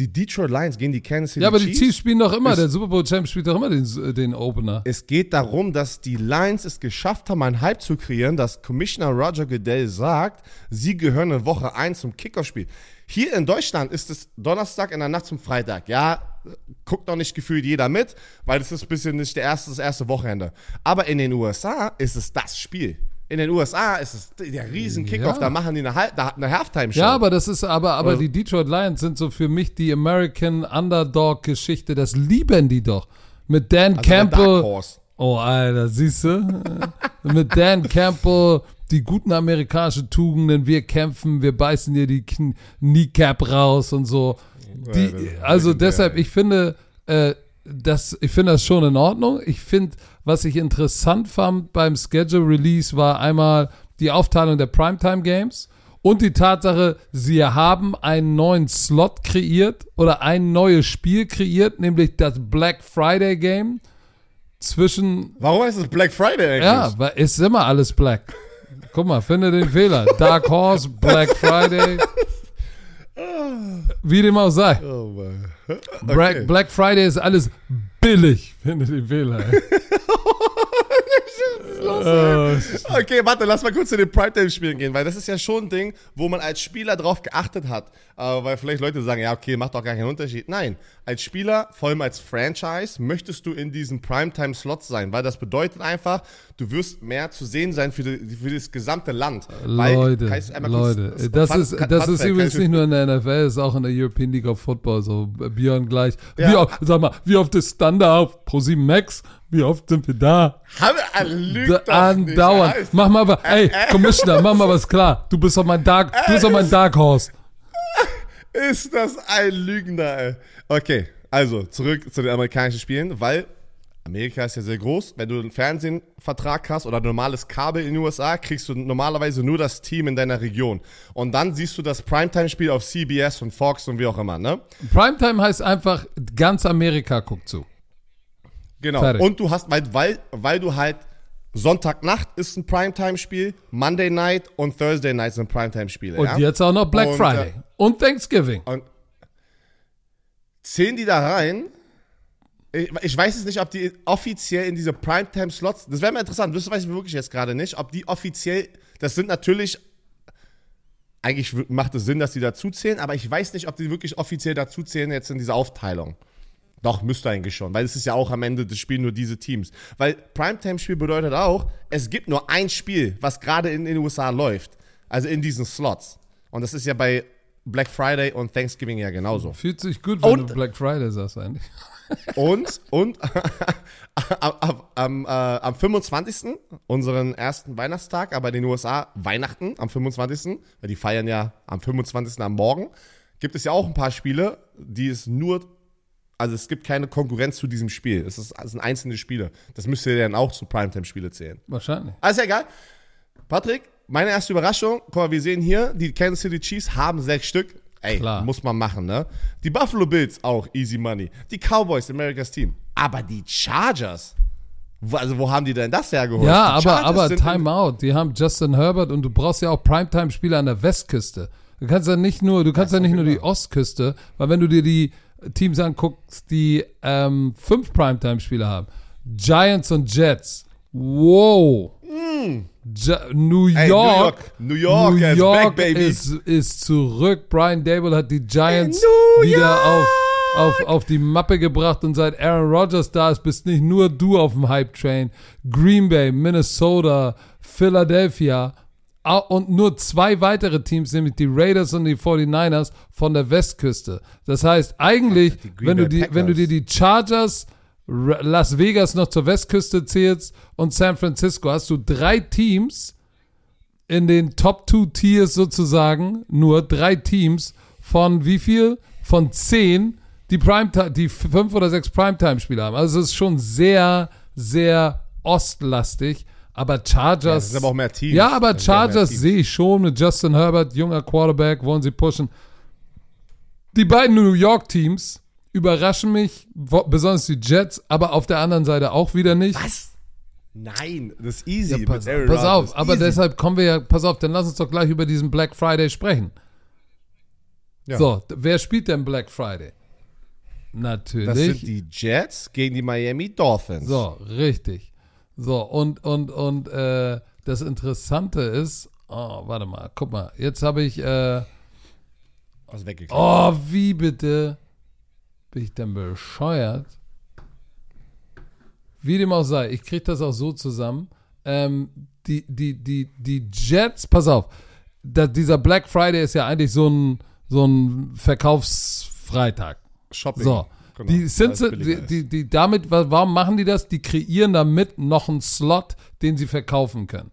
Die Detroit Lions gegen die Kansas City Ja, aber die Chiefs. Chiefs spielen doch immer. Der Super Bowl Champ spielt doch immer den, den Opener. Es geht darum, dass die Lions es geschafft haben, einen Hype zu kreieren, dass Commissioner Roger Goodell sagt, sie gehören in Woche 1 zum Kickoff-Spiel. Hier in Deutschland ist es Donnerstag in der Nacht zum Freitag. Ja, guckt noch nicht gefühlt jeder mit, weil es ist ein bisschen nicht der erste, das erste Wochenende. Aber in den USA ist es das Spiel. In den USA ist es der riesen Kickoff, Ja. da machen die eine, eine Halftime-Show. Ja, aber das ist aber, aber Also- die Detroit Lions sind so für mich die American Underdog-Geschichte. Das lieben die doch. Mit Dan also Campbell. Oh, Alter, siehst du? Mit Dan Campbell, die guten amerikanischen Tugenden, wir kämpfen, wir beißen dir die Kn Kneecap raus und so. Die, also deshalb, ich finde, äh, das, ich finde das schon in Ordnung. Ich finde, was ich interessant fand beim Schedule Release war einmal die Aufteilung der Primetime Games und die Tatsache, sie haben einen neuen Slot kreiert oder ein neues Spiel kreiert, nämlich das Black Friday Game zwischen Warum heißt es Black Friday eigentlich? ja, weil ist immer alles black. Guck mal, finde den Fehler. Dark Horse, Black Friday. Wie dem auch sei. Oh. Black, Black Friday ist alles billig. Finde den Fehler. Äh, Okay, warte, lass mal kurz zu den Primetime-Spielen gehen, weil das ist ja schon ein Ding, wo man als Spieler drauf geachtet hat. Äh, weil vielleicht Leute sagen, ja, okay, macht doch gar keinen Unterschied. Nein, als Spieler, vor allem als Franchise, möchtest du in diesen Primetime-Slots sein, weil das bedeutet einfach, du wirst mehr zu sehen sein für, die, für das gesamte Land. Weil, Leute, einmal kurz- Leute, das Fun- ist, Fun das ist übrigens ich- nicht nur in der NFL, ist auch in der European League of Football so. Björn gleich. Ja. Wie oft, sag mal, wie oft ist Thunder auf Pro 7 Max? Wie oft sind wir da? Haben- er lügt doch nicht. Andauernd. Er heißt- Mach mal, was- ey, Commissioner, mach mal was klar. Du bist doch mein Dark, du bist doch mein Dark Horse. Ist das ein Lügner, ey. Okay, also zurück zu den amerikanischen Spielen, weil Amerika ist ja sehr groß. Wenn du einen Fernsehvertrag hast oder ein normales Kabel in den USA, kriegst du normalerweise nur das Team in deiner Region. Und dann siehst du das Primetime-Spiel auf CBS und Fox und wie auch immer, ne? Primetime heißt einfach, ganz Amerika guckt zu. Genau. Fertig. Und du hast, weil, weil, weil du halt Sonntagnacht ist ein Primetime-Spiel, Monday Night und Thursday Night sind Primetime-Spiele. Und ja? jetzt auch noch Black Und, Friday. äh, und Thanksgiving. Und zählen die da rein? Ich, ich weiß jetzt nicht, ob die offiziell in diese Primetime-Slots, das wäre mal interessant, das weiß ich wirklich jetzt gerade nicht, ob die offiziell, das sind natürlich, eigentlich macht es Sinn, dass die dazu zählen, aber ich weiß nicht, ob die wirklich offiziell dazu zählen jetzt in dieser Aufteilung. Doch, müsste eigentlich schon, weil es ist ja auch am Ende des Spiels nur diese Teams. Weil Primetime-Spiel bedeutet auch, es gibt nur ein Spiel, was gerade in den USA läuft. Also in diesen Slots. Und das ist ja bei Black Friday und Thanksgiving ja genauso. Fühlt sich gut, wenn Und- du Black Friday sagst eigentlich. Und, und am, am, am, äh, am 25. unseren ersten Weihnachtstag, aber in den USA Weihnachten am 25. Weil die feiern ja am 25. am Morgen, gibt es ja auch ein paar Spiele, die es nur, also es gibt keine Konkurrenz zu diesem Spiel. Es, ist, es sind einzelne Spiele. Das müsste ja dann auch zu Primetime-Spiele zählen. Wahrscheinlich. Alles ja egal. Patrick, meine erste Überraschung, guck mal, wir sehen hier, die Kansas City Chiefs haben sechs Stück. Ey, Klar. muss man machen, ne? Die Buffalo Bills auch easy money. Die Cowboys, America's Team. Aber die Chargers, wo, also wo haben die denn das hergeholt? Ja, aber, aber Timeout. Die haben Justin Herbert und du brauchst ja auch Primetime-Spieler an der Westküste. Du kannst ja nicht nur, du kannst ja nicht nur die Ostküste, weil wenn du dir die Teams anguckst, die ähm, fünf Primetime-Spieler haben, Giants und Jets, wow. Ja, New York, Ey, New York, New York, New is York back. Ist, ist zurück. Brian Dable hat die Giants New wieder auf, York! auf, auf die Mappe gebracht und seit Aaron Rodgers da ist, bist nicht nur du auf dem Hype-Train. Green Bay, Minnesota, Philadelphia und nur zwei weitere Teams, nämlich die Raiders und die 49ers von der Westküste. Das heißt, eigentlich, Green wenn du, die, wenn du dir die Chargers, Las Vegas noch zur Westküste zählst und San Francisco, hast du drei Teams in den Top Two Tiers sozusagen, nur drei Teams von wie viel? Von zehn, die Primetime, die fünf oder sechs Primetime-Spieler haben. Also es ist schon sehr, sehr ostlastig. Aber Chargers. Ja, das sind aber auch mehr Teams. Ja, aber Das Chargers sehe ich schon mit Justin Herbert, junger Quarterback, wollen sie pushen. Die beiden New York Teams überraschen mich, besonders die Jets, aber auf der anderen Seite auch wieder nicht. Was? Nein, das ist easy. Ja, pass pass auf, aber Easy. deshalb kommen wir ja, pass auf, dann lass uns doch gleich über diesen Black Friday sprechen. Ja. So, wer spielt denn Black Friday? Das Natürlich. sind die Jets gegen die Miami Dolphins. so, richtig. So, und, und, und äh, das Interessante ist, oh, warte mal, guck mal, jetzt habe ich, äh, Also oh, wie bitte? bin ich denn bescheuert? Wie dem auch sei, ich kriege das auch so zusammen. Ähm, die, die, die, die Jets, pass auf, da, dieser Black Friday ist ja eigentlich so ein, so ein Verkaufsfreitag. Shopping. So. Genau, die, Cincin billiger die, die, die damit, wa- warum machen die das? Die kreieren damit noch einen Slot, den sie verkaufen können.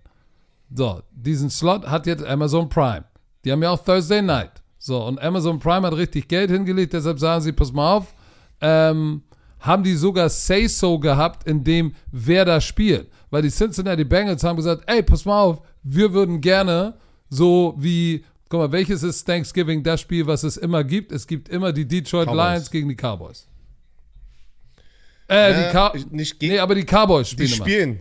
So, diesen Slot hat jetzt Amazon Prime. Die haben ja auch Thursday Night. So, und Amazon Prime hat richtig Geld hingelegt, deshalb sagen sie, pass mal auf, ähm, haben die sogar Say-So gehabt, in dem, wer da spielt. Weil die Cincinnati Bengals haben gesagt, ey, pass mal auf, wir würden gerne so wie, guck mal, welches ist Thanksgiving das Spiel, was es immer gibt? Es gibt immer die Detroit Cowboys. Lions gegen die Cowboys. Äh, die Äh, Cow nicht gegen- Nee, aber die Cowboys Die spielen immer. spielen.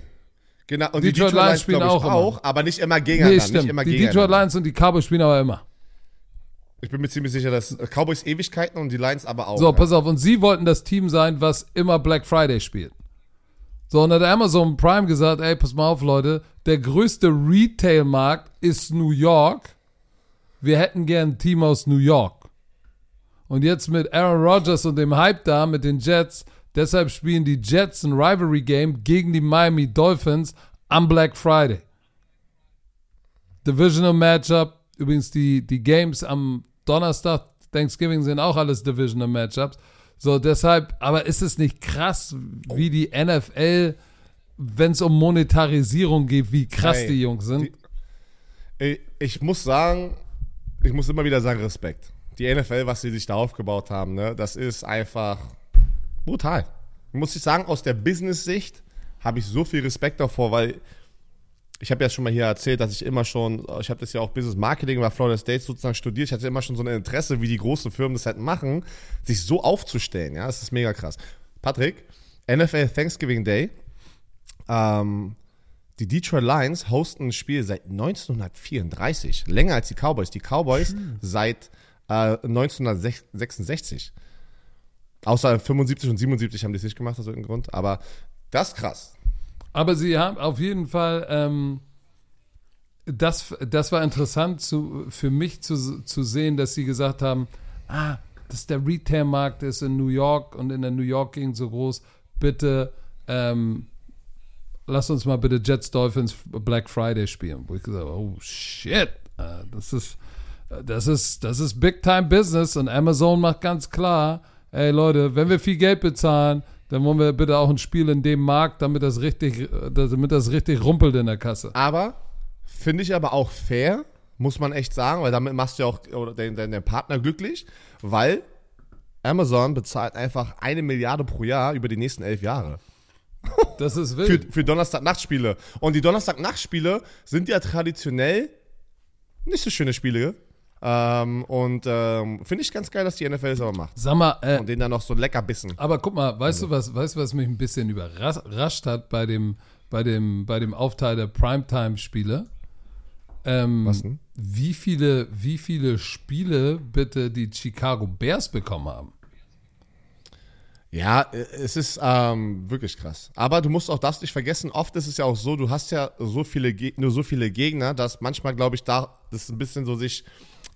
Genau, und die Detroit Detroit, Lions spielen auch, auch aber nicht immer gegeneinander. Nee, stimmt. Nicht immer die. Detroit Lions und die Cowboys spielen aber immer. Ich bin mir ziemlich sicher, dass Cowboys Ewigkeiten und die Lions aber auch. So, ja. pass auf. Und sie wollten das Team sein, was immer Black Friday spielt. So, und hat Amazon Prime gesagt, ey, pass mal auf, Leute, der größte Retail-Markt ist New York. Wir hätten gern ein Team aus New York. Und jetzt mit Aaron Rodgers und dem Hype da, mit den Jets, deshalb spielen die Jets ein Rivalry-Game gegen die Miami Dolphins am Black Friday. Divisional Matchup. Übrigens, die, die Games am Donnerstag, Thanksgiving sind auch alles Divisional Matchups. So, deshalb, aber ist es nicht krass, wie die NFL, wenn es um Monetarisierung geht, wie krass Ey, die Jungs sind? die- Ich, ich muss sagen, ich muss immer wieder sagen, Respekt. Die NFL, was sie sich da aufgebaut haben, ne, das ist einfach brutal. Muss ich sagen, aus der Business-Sicht habe ich so viel Respekt davor, weil ich habe ja schon mal hier erzählt, dass ich immer schon, ich habe das ja auch Business Marketing bei Florida State sozusagen studiert. Ich hatte immer schon so ein Interesse, wie die großen Firmen das halt machen, sich so aufzustellen. Ja, das ist mega krass. Patrick, NFL Thanksgiving Day. Ähm, die Detroit Lions hosten ein Spiel seit 1934, länger als die Cowboys. Die Cowboys seit äh, 1966. Außer 75 und 77 haben die es nicht gemacht, aus irgendeinem Grund. Aber das ist krass. Aber sie haben auf jeden Fall, ähm, das, das war interessant zu, für mich zu, zu sehen, dass sie gesagt haben, ah, dass der Retail-Markt ist in New York und in der New York-Gegend so groß. Bitte, ähm, lass uns mal bitte Jets Dolphins Black Friday spielen. Wo ich gesagt habe, oh shit, äh, das ist, das ist, das ist Big Time Business und Amazon macht ganz klar, ey Leute, wenn wir viel Geld bezahlen, dann wollen wir bitte auch ein Spiel in dem Markt, damit das richtig, äh, damit das richtig rumpelt in der Kasse. Aber finde ich aber auch fair, muss man echt sagen, weil damit machst du ja auch den, den, den Partner glücklich, weil Amazon bezahlt einfach eine Milliarde pro Jahr über die nächsten elf Jahre. Das ist Für, wild. für Donnerstag-Nachtspiele. Und die Donnerstag-Nachtspiele sind ja traditionell nicht so schöne Spiele. Ähm, und ähm, finde ich ganz geil, dass die NFL es aber macht. Sag mal, äh, Und denen dann noch so lecker bissen. Aber guck mal, weißt du was, weißt du, was mich ein bisschen überrascht hat bei dem, bei dem, bei dem Aufteil der Primetime-Spiele? Ähm, Was denn? Wie viele, wie viele Spiele bitte die Chicago Bears bekommen haben? Ja, äh, es ist ähm, wirklich krass. Aber du musst auch das nicht vergessen. Oft ist es ja auch so, du hast ja so viele nur so viele Gegner, dass manchmal, glaube ich, da das ein bisschen so sich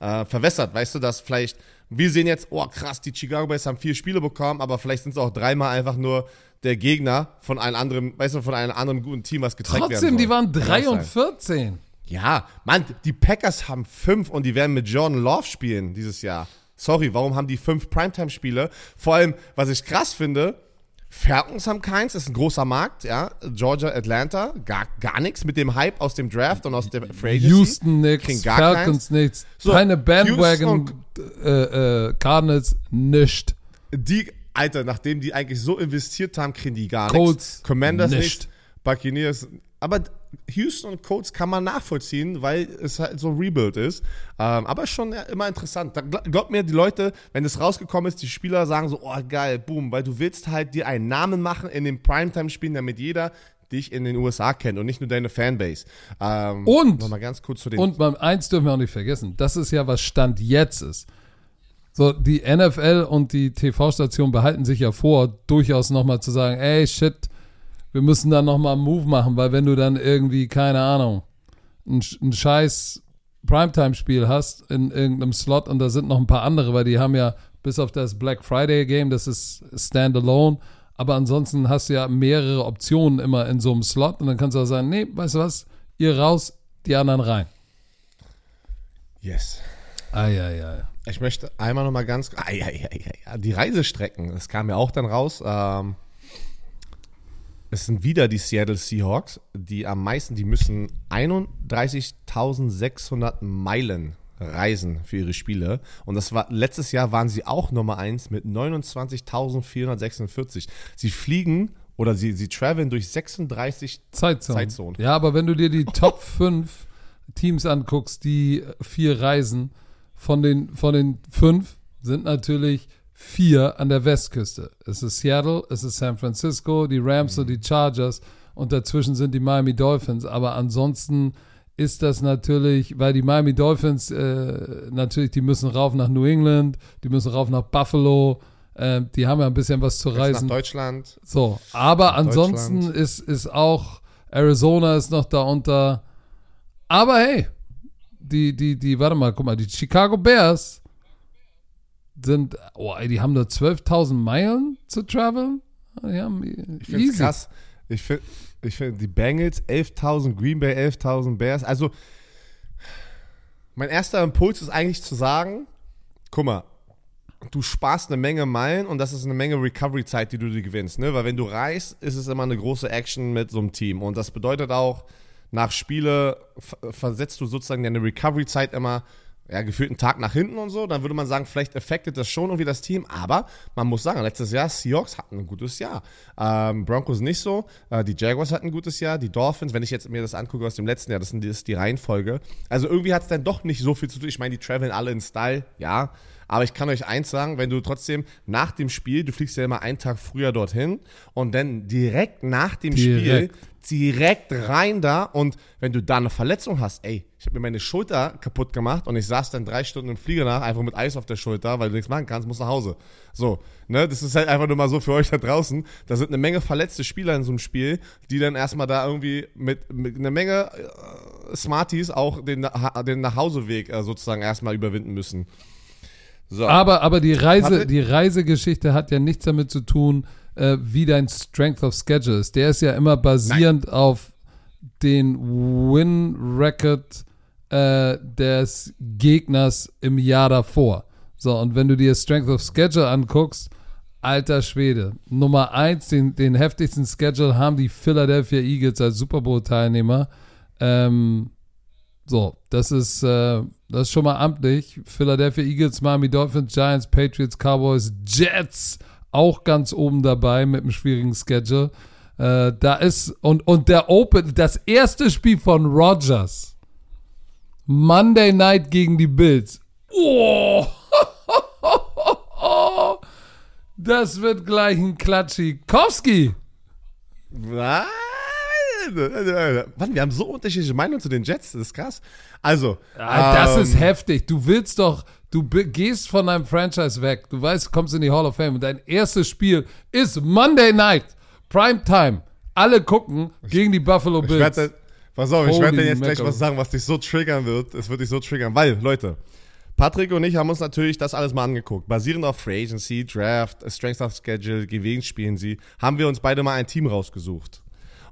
äh, verwässert. Weißt du, dass vielleicht wir sehen jetzt, oh krass, die Chicago Bears haben vier Spiele bekommen, aber vielleicht sind es auch dreimal einfach nur der Gegner von einem anderen, weißt du, von einem anderen guten Team, was gezeigt werden Trotzdem, die waren Kann 3 auch und sein. 14. Ja, Mann, die Packers haben fünf und die werden mit Jordan Love spielen dieses Jahr. Sorry, warum haben die fünf Primetime-Spiele? Vor allem, was ich krass finde, Falcons haben keins, ist ein großer Markt, ja. Georgia, Atlanta, gar, gar nichts mit dem Hype aus dem Draft und aus der Free Agency. Houston gar Falcons nichts, So, keine Bandwagon, äh, äh, Cardinals nicht. Die, Alter, nachdem die eigentlich so investiert haben, kriegen die gar nichts. Commanders nicht. Buccaneers. Aber Houston und Colts kann man nachvollziehen, weil es halt so Rebuild ist. Ähm, aber schon ja, immer interessant. Da, glaub, mir, die Leute, wenn es rausgekommen ist, die Spieler sagen so, oh geil, boom, weil du willst halt dir einen Namen machen in den Primetime-Spielen, damit jeder dich in den USA kennt und nicht nur deine Fanbase. Ähm, Und- Nochmal ganz kurz zu den Und man, eins dürfen wir auch nicht vergessen, das ist ja, was Stand jetzt ist. So, die NFL und die TV-Station behalten sich ja vor, durchaus nochmal zu sagen, ey, shit, wir müssen da nochmal einen Move machen, weil wenn du dann irgendwie, keine Ahnung, ein, ein scheiß Primetime-Spiel hast in irgendeinem Slot und da sind noch ein paar andere, weil die haben ja bis auf das Black Friday Game, das ist standalone. Aber ansonsten hast du ja mehrere Optionen immer in so einem Slot und dann kannst du auch sagen, nee, weißt du was, ihr raus, die anderen rein. Yes. Ah, ja, ja, ja. Ich möchte einmal noch mal ganz, ah, ja, ja, ja, ja, die Reisestrecken, das kam ja auch dann raus. Ähm, es sind wieder die Seattle Seahawks, die am meisten, die müssen 31.600 Meilen reisen für ihre Spiele. Und das war letztes Jahr waren sie auch Nummer 1 mit 29.446. Sie fliegen oder sie, sie traveln durch 36 Zeitzonen. Zeitzonen. Ja, aber wenn du dir die Top 5 Teams anguckst, die vier reisen, von den, von den fünf sind natürlich vier an der Westküste. Es ist Seattle, es ist San Francisco, die Rams und die Chargers und dazwischen sind die Miami Dolphins. Aber ansonsten ist das natürlich, weil die Miami Dolphins äh, natürlich, die müssen rauf nach New England, die müssen rauf nach Buffalo, äh, die haben ja ein bisschen was zu Jetzt reisen. nach Deutschland. So, aber ansonsten ist, ist auch Arizona ist noch da unter. Aber hey, die, die, die, warte mal, guck mal, die Chicago Bears sind, oh, ey, die haben da 12.000 Meilen zu traveln. Die haben Ich finde krass. Ich finde ich find die Bengals 11.000, Green Bay 11.000 Bears. Also, mein erster Impuls ist eigentlich zu sagen, guck mal, du sparst eine Menge Meilen und das ist eine Menge Recovery-Zeit, die du dir gewinnst. Ne? Weil wenn du reist, ist es immer eine große Action mit so einem Team. Und das bedeutet auch, nach Spiele ver- versetzt du sozusagen deine Recovery-Zeit immer ja, gefühlt einen Tag nach hinten und so, dann würde man sagen, vielleicht affectet das schon irgendwie das Team, aber man muss sagen, letztes Jahr Seahawks hatten ein gutes Jahr. Ähm, Broncos nicht so, äh, die Jaguars hatten ein gutes Jahr, die Dolphins, wenn ich jetzt mir das angucke aus dem letzten Jahr, das sind- das ist die Reihenfolge. Also irgendwie hat es dann doch nicht so viel zu tun. Ich meine, die traveln alle in Style, ja, aber ich kann euch eins sagen, wenn du trotzdem nach dem Spiel, du fliegst ja immer einen Tag früher dorthin und dann direkt nach dem Direkt. Spiel direkt rein da und wenn du da eine Verletzung hast, ey, ich habe mir meine Schulter kaputt gemacht und ich saß dann drei Stunden im Flieger nach, einfach mit Eis auf der Schulter, weil du nichts machen kannst, musst nach Hause. So, ne, das ist halt einfach nur mal so für euch da draußen. Da sind eine Menge verletzte Spieler in so einem Spiel, die dann erstmal da irgendwie mit, mit einer Menge äh, Smarties auch den, den Nachhauseweg äh, sozusagen erstmal überwinden müssen. So. Aber, aber die Reise, Hatte- die Reisegeschichte hat ja nichts damit zu tun, äh, wie dein Strength of Schedule ist. Der ist ja immer basierend auf den Win-Record äh, des Gegners im Jahr davor. So, und wenn du dir Strength of Schedule anguckst, alter Schwede. Nummer eins, den, den heftigsten Schedule haben die Philadelphia Eagles als Super Bowl-Teilnehmer. Ähm, so, das ist, äh, das ist schon mal amtlich. Philadelphia Eagles, Miami Dolphins, Giants, Patriots, Cowboys, Jets auch ganz oben dabei mit einem schwierigen Schedule. Äh, da ist, und, und der Open, das erste Spiel von Rodgers, Monday Night gegen die Bills. Oh! Das wird gleich ein Klatschikowski. Was? Mann, wir haben so unterschiedliche Meinungen zu den Jets, das ist krass. Also, Ah, das ähm, ist heftig. Du willst doch, du gehst von deinem Franchise weg. Du weißt, du kommst in die Hall of Fame und dein erstes Spiel ist Monday Night, Primetime. Alle gucken gegen die Buffalo Ich Bills. werde, pass auf, ich Holy werde dir jetzt gleich was sagen, was dich so triggern wird. Es wird dich so triggern, weil, Leute, Patrick und ich haben uns natürlich das alles mal angeguckt. Basierend auf Free Agency, Draft, Strength of Schedule, gegen spielen sie, haben wir uns beide mal ein Team rausgesucht.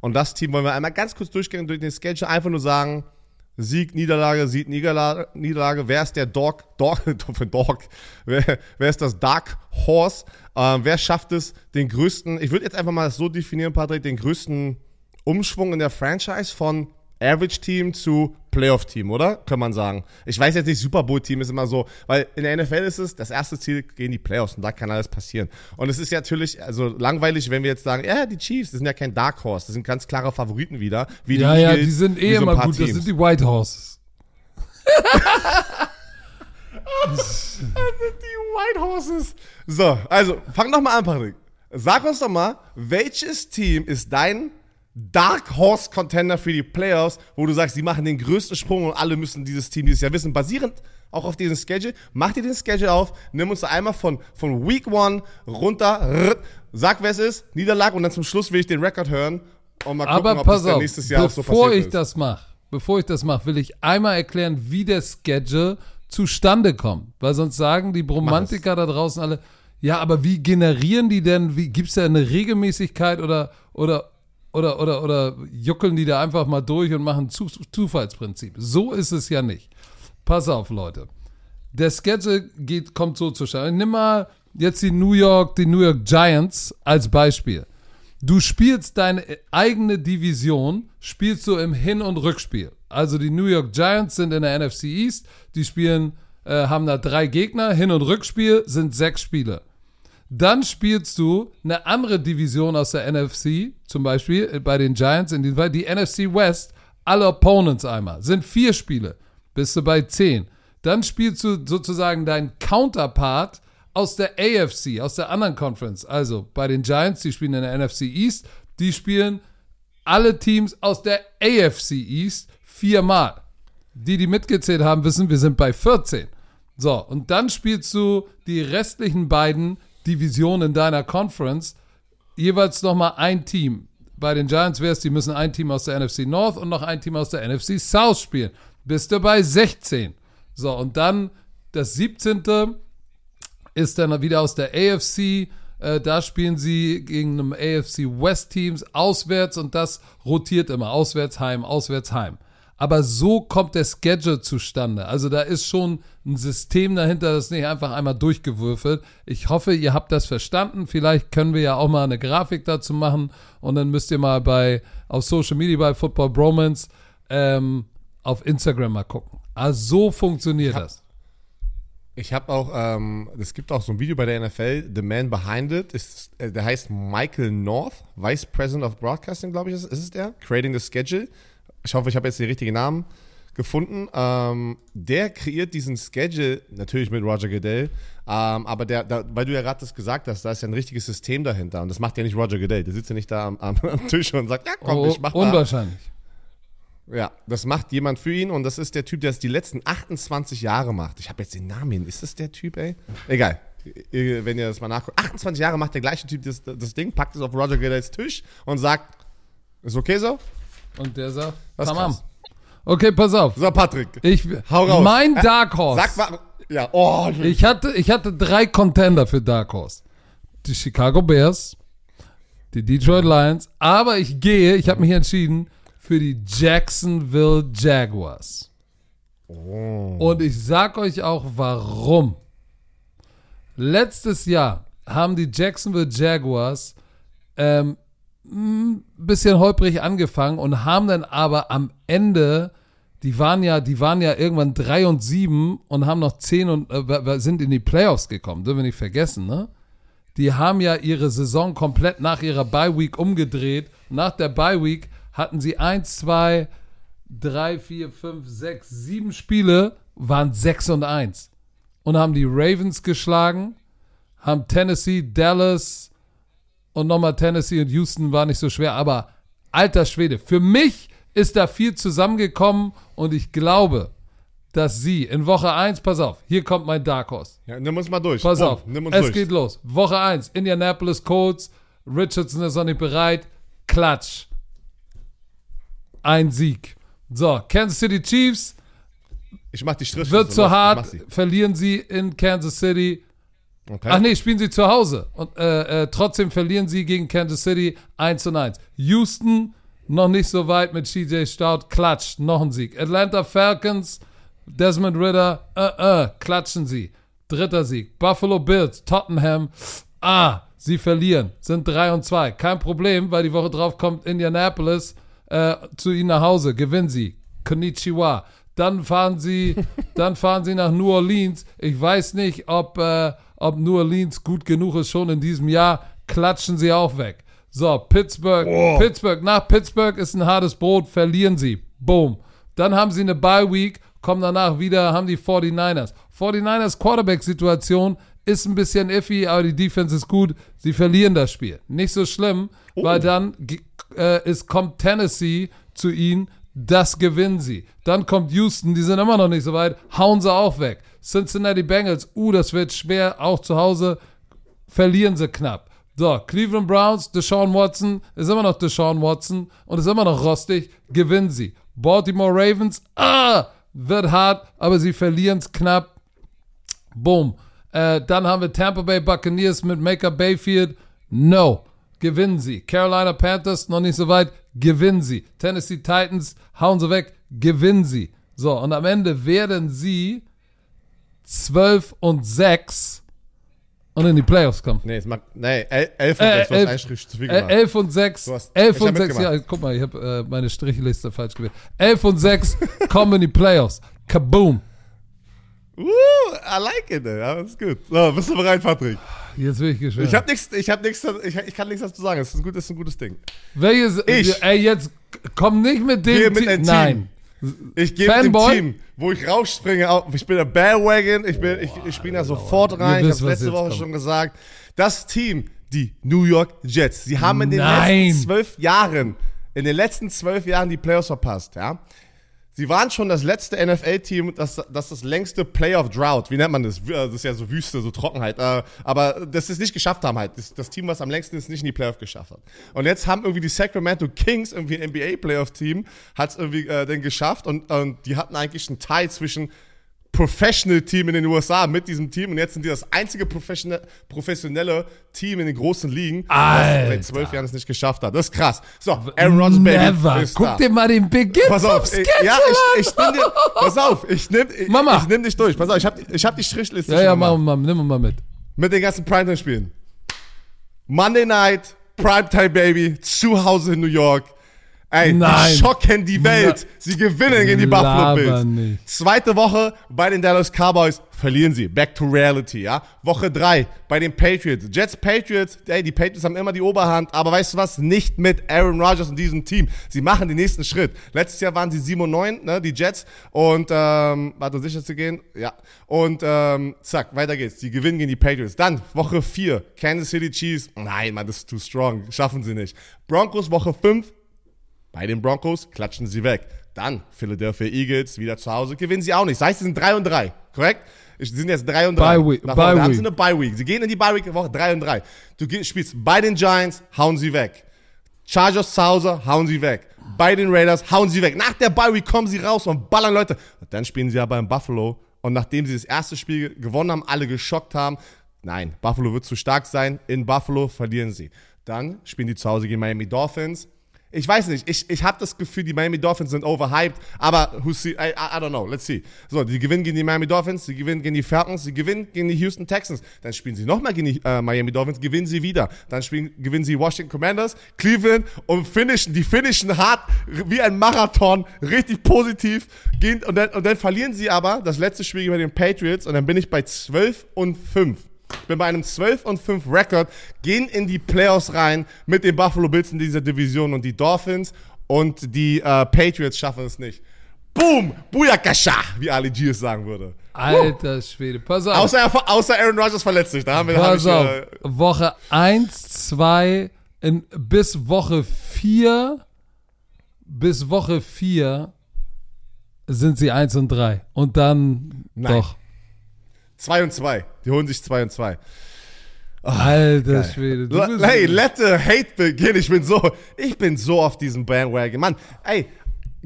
Und das Team wollen wir einmal ganz kurz durchgehen durch den Schedule, einfach nur sagen, Sieg, Niederlage, Sieg, Niederlage, Niederlage. Wer ist der Dog? Dog, für Dog. Wer, wer ist das Dark Horse? Ähm, wer schafft es, den größten, ich würde jetzt einfach mal so definieren, Patrick, den größten Umschwung in der Franchise von Average Team zu Playoff Team, oder? Kann man sagen. Ich weiß jetzt nicht, Super Bowl Team ist immer so, weil in der NFL ist es, das erste Ziel gehen die Playoffs und da kann alles passieren. Und es ist ja natürlich, also langweilig, wenn wir jetzt sagen, ja, die Chiefs, das sind ja kein Dark Horse, das sind ganz klare Favoriten wieder. Wie ja, die ja, Eagles, die sind eh so immer gut. Das Teams. sind die White Horses. Das sind die White Horses. So, also, fang doch mal an, Patrick. Sag uns doch mal, welches Team ist dein Dark Horse Contender für die Playoffs, wo du sagst, sie machen den größten Sprung und alle müssen dieses Team dieses Jahr wissen, basierend auch auf diesem Schedule. Mach dir den Schedule auf, nimm uns da einmal von, von Week 1 runter, rrrt, sag, wer es ist, Niederlage und dann zum Schluss will ich den Rekord hören und mal gucken, Aber ob pass das auf, nächstes Jahr auch so bevor passiert ich ist. das mache, bevor ich das mache, will ich einmal erklären, wie der Schedule zustande kommt. Weil sonst sagen die Bromantiker da draußen alle, ja, aber wie generieren die denn, wie gibt es da eine Regelmäßigkeit oder, oder, oder, oder, oder juckeln die da einfach mal durch und machen Zu Zufallsprinzip? So ist es ja nicht. Pass auf, Leute. Der Schedule geht, kommt so zustande. Nimm mal jetzt die New York, die New York Giants als Beispiel. Du spielst deine eigene Division, spielst du im Hin- und Rückspiel. Also die New York Giants sind in der NFC East, die spielen, äh, haben da drei Gegner, Hin- und Rückspiel sind sechs Spiele. Dann spielst du eine andere Division aus der NFC, zum Beispiel bei den Giants in diesem Fall, die NFC West, alle Opponents einmal, sind vier Spiele, bist du bei zehn. Dann spielst du sozusagen deinen Counterpart aus der AFC, aus der anderen Conference. Also bei den Giants, die spielen in der NFC East, die spielen alle Teams aus der AFC East viermal. Die, die mitgezählt haben, wissen, wir sind bei 14. So, und dann spielst du die restlichen beiden Divisionen in deiner Conference jeweils nochmal ein Team. Bei den Giants wäre es, die müssen ein Team aus der NFC North und noch ein Team aus der NFC South spielen. Bist du bei 16. So, und dann das 17. ist dann wieder aus der AFC. Äh, da spielen sie gegen einem AFC West Teams auswärts und das rotiert immer. Auswärts, heim, auswärts, heim. Aber so kommt der Schedule zustande. Also da ist schon ein System dahinter, das ist nicht einfach einmal durchgewürfelt. Ich hoffe, ihr habt das verstanden. Vielleicht können wir ja auch mal eine Grafik dazu machen und dann müsst ihr mal bei auf Social Media bei Football Bromance ähm, auf Instagram mal gucken. Also so funktioniert hab, das. Ich habe auch, ähm, es gibt auch so ein Video bei der NFL, The Man Behind It, ist, äh, der heißt Michael North, Vice President of Broadcasting, glaube ich, ist, ist es der, Creating the Schedule. Ich hoffe, ich habe jetzt den richtigen Namen gefunden. Ähm, der kreiert diesen Schedule, natürlich mit Roger Goodell, ähm, aber der, da, weil du ja gerade das gesagt hast, da ist ja ein richtiges System dahinter und das macht ja nicht Roger Goodell. Der sitzt ja nicht da am, am, am Tisch und sagt, ja komm, Oh, ich mach unwahrscheinlich. Ja, das macht jemand für ihn und das ist der Typ, der es die letzten 28 Jahre macht. Ich habe jetzt den Namen hin. Ist das der Typ, ey? Egal. Wenn ihr das mal nachguckt. 28 Jahre macht der gleiche Typ das, das Ding, packt es auf Roger Goodells Tisch und sagt, ist okay so? Und der sagt, ist tamam. krass. Okay, pass auf. So, Patrick. Ich, Hau raus. Mein Dark Horse. Sag mal. Ja, oh. Ich hatte, ich hatte drei Contender für Dark Horse. Die Chicago Bears, die Detroit Lions, aber ich gehe, ich habe mich entschieden für die Jacksonville Jaguars. Und ich sag euch auch warum. Letztes Jahr haben die Jacksonville Jaguars ähm, ein bisschen holprig angefangen und haben dann aber am Ende, die waren ja, die waren ja irgendwann 3 und 7 und haben noch 10 und äh, sind in die Playoffs gekommen, dürfen wir nicht vergessen, ne? Die haben ja ihre Saison komplett nach ihrer Bye Week umgedreht. Nach der Bye Week hatten sie 1, 2, 3, 4, 5, 6, 7 Spiele, waren 6 und 1. Und haben die Ravens geschlagen, haben Tennessee, Dallas, und nochmal Tennessee und Houston war nicht so schwer, aber alter Schwede, für mich ist da viel zusammengekommen und ich glaube, dass sie in Woche 1, pass auf, hier kommt mein Dark Horse. Ja, nimm uns mal durch. Pass Komm, auf, Nimm uns es durch. geht los. Woche 1, Indianapolis Colts, Richardson ist noch nicht bereit, Klatsch. Ein Sieg. So, Kansas City Chiefs, Ich mach die Striche. wird so, zu los, hart, verlieren sie in Kansas City. Okay. Ach nee, spielen sie zu Hause. Und äh, äh, trotzdem verlieren sie gegen Kansas City 1 zu 1. Houston noch nicht so weit mit CJ Stout, klatscht, noch ein Sieg. Atlanta Falcons, Desmond Ritter, äh, äh, klatschen sie. Dritter Sieg. Buffalo Bills, Tottenham, ah, sie verlieren, sind 3 und 2. Kein Problem, weil die Woche drauf kommt Indianapolis äh, zu ihnen nach Hause, gewinnen sie. Konnichiwa. Dann fahren sie, dann fahren sie nach New Orleans. Ich weiß nicht, ob, äh, ob New Orleans gut genug ist schon in diesem Jahr. Klatschen sie auch weg. So, Pittsburgh, Pittsburgh, nach Pittsburgh ist ein hartes Brot, verlieren sie. Boom. Dann haben sie eine Bye Week, kommen danach wieder, haben die 49ers. 49ers Quarterback-Situation ist ein bisschen iffy, aber die Defense ist gut. Sie verlieren das Spiel. Nicht so schlimm, weil dann äh, es kommt Tennessee zu ihnen, das gewinnen sie. Dann kommt Houston, die sind immer noch nicht so weit, hauen sie auch weg. Cincinnati Bengals, uh, das wird schwer, auch zu Hause verlieren sie knapp. So, Cleveland Browns, Deshaun Watson, ist immer noch Deshaun Watson und ist immer noch rostig, gewinnen sie. Baltimore Ravens, ah, wird hart, aber sie verlieren es knapp. Boom. Äh, dann haben wir Tampa Bay Buccaneers mit Maker Bayfield. No. Gewinnen sie. Carolina Panthers noch nicht so weit. Gewinnen sie. Tennessee Titans hauen sie weg. Gewinnen sie. So, und am Ende werden sie 12 und 6 und in die Playoffs kommen. Nee, es macht, nee, 11 und Äh, 6, du hast elf- Strich zu viel Äh, gemacht. 11 und 6. Du hast- 11 ich und hab 6. Ja, guck mal, ich habe äh, meine Strichliste falsch gewählt. 11 und 6 kommen in die Playoffs. Kaboom. Uh, I like it, ey. das ist gut. So, bist du bereit, Patrick? Jetzt will ich geschwört. Ich hab nichts, ich nichts, ich, ich kann nichts dazu sagen. Das ist ein, gut, das ist ein gutes Ding. Welches? Ich. Ey, jetzt komm nicht mit dem Team. Nein. Ich gehe mit dem? Team, wo ich rausspringe. Ich bin der Bandwagon. Ich, bin, ich, ich springe da sofort rein. Ich wisst, habe was letzte Woche kommt. schon gesagt. Das Team, die New York Jets, sie haben in den Nein. letzten zwölf Jahren, in den letzten zwölf Jahren die Playoffs verpasst. Ja? Sie waren schon das letzte NFL-Team, das, das das längste Playoff-Drought, wie nennt man das? Das ist ja so Wüste, so Trockenheit. Äh, aber das es nicht geschafft haben halt. Das, das Team, was am längsten ist, nicht in die Playoff geschafft hat. Und jetzt haben irgendwie die Sacramento Kings, irgendwie ein NBA-Playoff-Team, hat es irgendwie äh, dann geschafft und, und die hatten eigentlich einen Teil zwischen Professional-Team in den USA mit diesem Team und jetzt sind die das einzige professionelle, professionelle Team in den großen Ligen, das Alter. seit zwölf Jahren es nicht geschafft hat. Das ist krass. So, Aaron Rodgers, Baby, ist Guck da. dir mal den Beginn Pass vom auf, ich, ja, ich, ich nimm dir, pass auf, ich nimm, ich, Mama. ich nimm dich durch. Pass auf, ich hab, ich hab die Strichliste Ja, ja, mach mal, nimm mal mit. Mit den ganzen Primetime-Spielen. Monday Night, Primetime Baby, zu Hause in New York. Ey, Nein. schocken die Welt. Sie gewinnen gegen die Buffalo Bills. Zweite Woche bei den Dallas Cowboys verlieren sie. Back to reality, ja. Woche drei bei den Patriots. Jets Patriots, ey, die Patriots haben immer die Oberhand, aber weißt du was? Nicht mit Aaron Rodgers und diesem Team. Sie machen den nächsten Schritt. Letztes Jahr waren sie 7 und 9, ne, die Jets. Und, ähm, warte, um sicher zu gehen, ja. Und, ähm, zack, weiter geht's. Die gewinnen gegen die Patriots. Dann, Woche 4, Kansas City Chiefs. Nein, Mann, das ist too strong. Schaffen sie nicht. Broncos, Woche 5, bei den Broncos klatschen sie weg. Dann Philadelphia Eagles wieder zu Hause, gewinnen sie auch nicht. Das heißt, sie sind 3 und 3, korrekt? Sie sind jetzt 3 und 3. Bye week- bye da haben sie eine Bye Week. Sie gehen in die Bye Week Woche 3 und 3. Du spielst bei den Giants, hauen sie weg. Chargers zu Hause, hauen sie weg. Bei den Raiders, hauen sie weg. Nach der Bye Week kommen sie raus und ballern Leute. Und dann spielen sie aber in Buffalo. Und nachdem sie das erste Spiel gewonnen haben, alle geschockt haben, nein, Buffalo wird zu stark sein. In Buffalo verlieren sie. Dann spielen die zu Hause gegen Miami Dolphins. Ich weiß nicht, ich, ich habe das Gefühl, die Miami Dolphins sind overhyped, aber who see, I, I, don't know, let's see. So, die gewinnen gegen die Miami Dolphins, die gewinnen gegen die Falcons, die gewinnen gegen die Houston Texans. Dann spielen sie nochmal gegen die äh, Miami Dolphins, gewinnen sie wieder. Dann spielen, gewinnen sie Washington Commanders, Cleveland und finishen, die finishen hart wie ein Marathon, richtig positiv. Gehen, und, dann, und dann verlieren sie aber das letzte Spiel gegen den Patriots und dann bin ich bei 12 und 5. Ich bin bei einem 12 und 5 Rekord, gehen in die Playoffs rein mit den Buffalo Bills in dieser Division und die Dolphins und die äh, Patriots schaffen es nicht. Boom! Booyakasha, wie Ali G es sagen würde. Alter Schwede. Pass auf. Außer, außer Aaron Rodgers verletzt sich. Da haben wir, da hab Pass ich, auf. äh, Woche 1, 2, in, bis Woche 4, bis Woche 4 sind sie 1 und 3. Und dann Nein. doch. 2 und 2. Die holen sich 2 und 2. Alter Schwede. Du bist, Hey, let the hate begin. Ich bin so, ich bin so auf diesem Bandwagon. Mann, ey,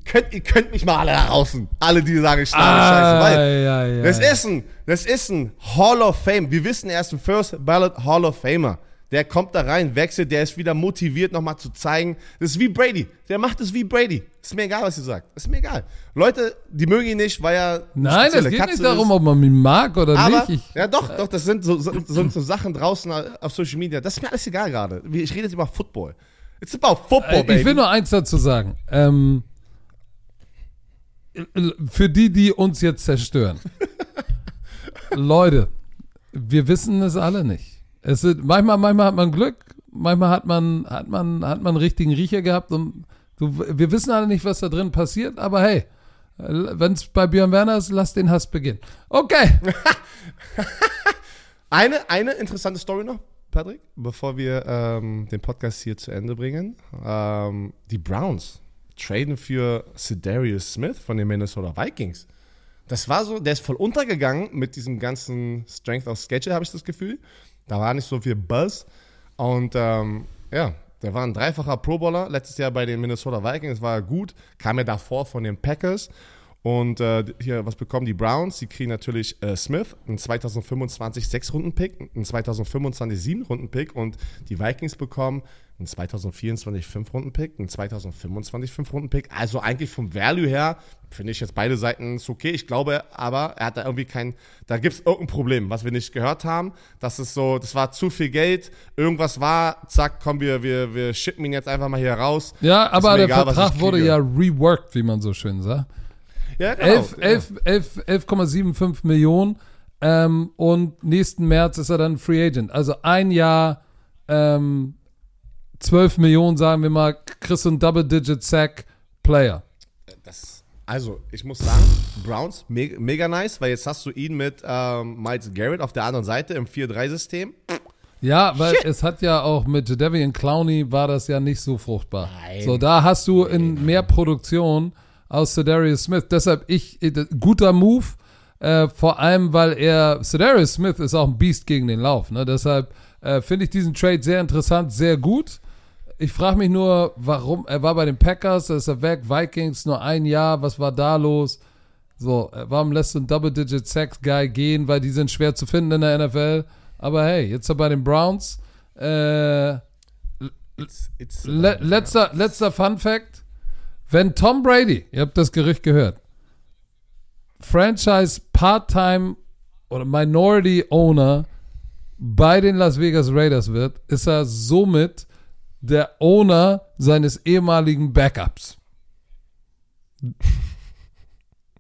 könnt, ihr könnt mich mal alle da draußen. Alle, die sagen, ich schlage ah, Scheiße. Weil ja, ja, das ja. ist ein, das ist ein Hall of Fame. Wir wissen, er ist ein First Ballot Hall of Famer. Der kommt da rein, wechselt, der ist wieder motiviert, nochmal zu zeigen. Das ist wie Brady. Der macht es wie Brady. Ist mir egal, was ihr sagt. Ist mir egal. Leute, die mögen ihn nicht, weil er. Nein, spezielle geht Katze nicht darum, ist. ob man ihn mag oder Aber, nicht. Ich, ja doch, doch, das sind so, so, so, so Sachen draußen auf Social Media. Das ist mir alles egal gerade. Ich rede jetzt über Football. It's about football, Äh, baby. Ich will nur eins dazu sagen. Ähm, für die, die uns jetzt zerstören. Leute, wir wissen es alle nicht. Es sind, manchmal, manchmal hat man Glück, manchmal hat man, hat man, hat man einen richtigen Riecher gehabt und du, wir wissen alle nicht, was da drin passiert, aber hey, wenn es bei Björn Werner ist, lass den Hass beginnen. Okay. Eine, eine interessante Story noch, Patrick, bevor wir ähm, den Podcast hier zu Ende bringen. Ähm, die Browns traden für Cedarius Smith von den Minnesota Vikings. Das war so, der ist voll untergegangen mit diesem ganzen Strength of Schedule, habe ich das Gefühl. Da war nicht so viel Buzz. Und ähm, ja, der war ein dreifacher Pro Bowler letztes Jahr bei den Minnesota Vikings, war er gut, kam ja davor von den Packers. Und äh, hier, was bekommen die Browns? Die kriegen natürlich äh, Smith, einen 2025 6-Runden-Pick, einen 2025 7-Runden-Pick und die Vikings bekommen einen 2024 5-Runden-Pick, einen 2025 5-Runden-Pick. Also eigentlich vom Value her finde ich jetzt beide Seiten okay. Ich glaube aber, er hat da irgendwie kein, da gibt es irgendein Problem, was wir nicht gehört haben. Das ist so, das war zu viel Geld, irgendwas war, zack, komm, wir, wir, wir schippen ihn jetzt einfach mal hier raus. Ja, aber der egal, Vertrag wurde ja reworked, wie man so schön sagt. Ja, genau. 11,75 11, 11, 11 Millionen ähm, und nächsten März ist er dann Free Agent. Also ein Jahr ähm, 12 Millionen, sagen wir mal, kriegst du einen Double-Digit-Sack-Player. Also, ich muss sagen, Browns, mega, mega nice, weil jetzt hast du ihn mit ähm, Miles Garrett auf der anderen Seite im 4-3-System. Ja, weil Shit. es hat ja auch mit Devian Clowney war das ja nicht so fruchtbar. Nein. So, da hast du in mehr Produktion aus Cedarius Smith. Deshalb ich, äh, guter Move, äh, vor allem, weil er, Cedarius Smith ist auch ein Biest gegen den Lauf. Ne? Deshalb äh, finde ich diesen Trade sehr interessant, sehr gut. Ich frage mich nur, warum, er war bei den Packers, da ist er weg, Vikings nur ein Jahr, was war da los? So, warum lässt du einen Double-Digit-Sex-Guy gehen, weil die sind schwer zu finden in der NFL? Aber hey, jetzt er bei den Browns. Äh, it's, it's le letzter, letzter Fun Fact. Wenn Tom Brady, ihr habt das Gerücht gehört, Franchise Part-Time oder Minority Owner bei den Las Vegas Raiders wird, ist er somit der Owner seines ehemaligen Backups.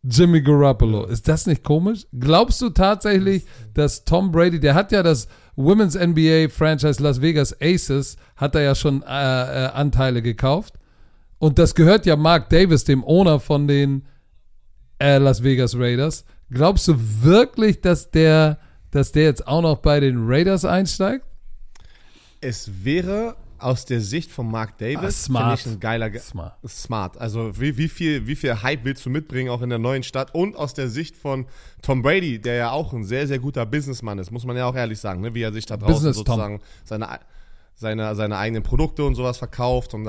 Jimmy Garoppolo. Ist das nicht komisch? Glaubst du tatsächlich, dass Tom Brady, der hat ja das Women's NBA Franchise Las Vegas Aces, hat er ja schon äh, äh, Anteile gekauft. Und das gehört ja Mark Davis, dem Owner von den äh, Las Vegas Raiders. Glaubst du wirklich, dass der, dass der jetzt auch noch bei den Raiders einsteigt? Es wäre aus der Sicht von Mark Davis ah, smart. ich ein geiler Ge smart. smart. Also wie, wie, viel, wie viel Hype willst du mitbringen auch in der neuen Stadt und aus der Sicht von Tom Brady, der ja auch ein sehr sehr guter Businessmann ist, muss man ja auch ehrlich sagen, ne? wie er sich da draußen Business sozusagen Tom. seine seine, seine eigenen Produkte und sowas verkauft und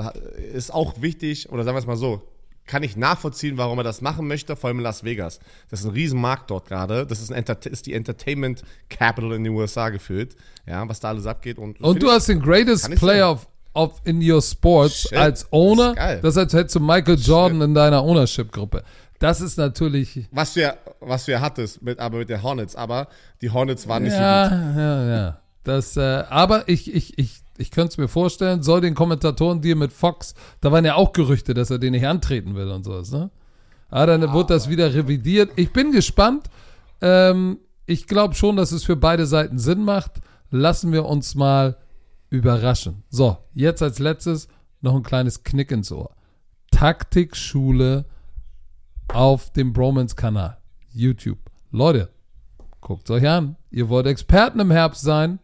ist auch wichtig, oder sagen wir es mal so, kann ich nachvollziehen, warum er das machen möchte, vor allem in Las Vegas. Das ist ein Riesenmarkt dort gerade. Das ist, ist die Entertainment Capital in den USA gefühlt. Ja, was da alles abgeht. Und, und du hast den greatest player of, of in your sports Shit, als Owner. Das, das als hättest du Michael Jordan Shit. in deiner Ownership-Gruppe. Das ist natürlich. Was du ja, was du ja hattest, mit, aber mit den Hornets. Aber die Hornets waren nicht ja, so gut. Ja, ja. Das, äh, aber ich, ich, ich ich könnte es mir vorstellen, soll den Kommentatoren dir mit Fox, da waren ja auch Gerüchte, dass er den nicht antreten will und sowas, ne? Ah, dann wird das wieder revidiert. Ich bin gespannt. Ähm, ich glaube schon, dass es für beide Seiten Sinn macht. Lassen wir uns mal überraschen. So, jetzt als letztes noch ein kleines Knick ins Ohr. Taktikschule auf dem Bromance-Kanal. YouTube. Leute, guckt euch an. Ihr wollt Experten im Herbst sein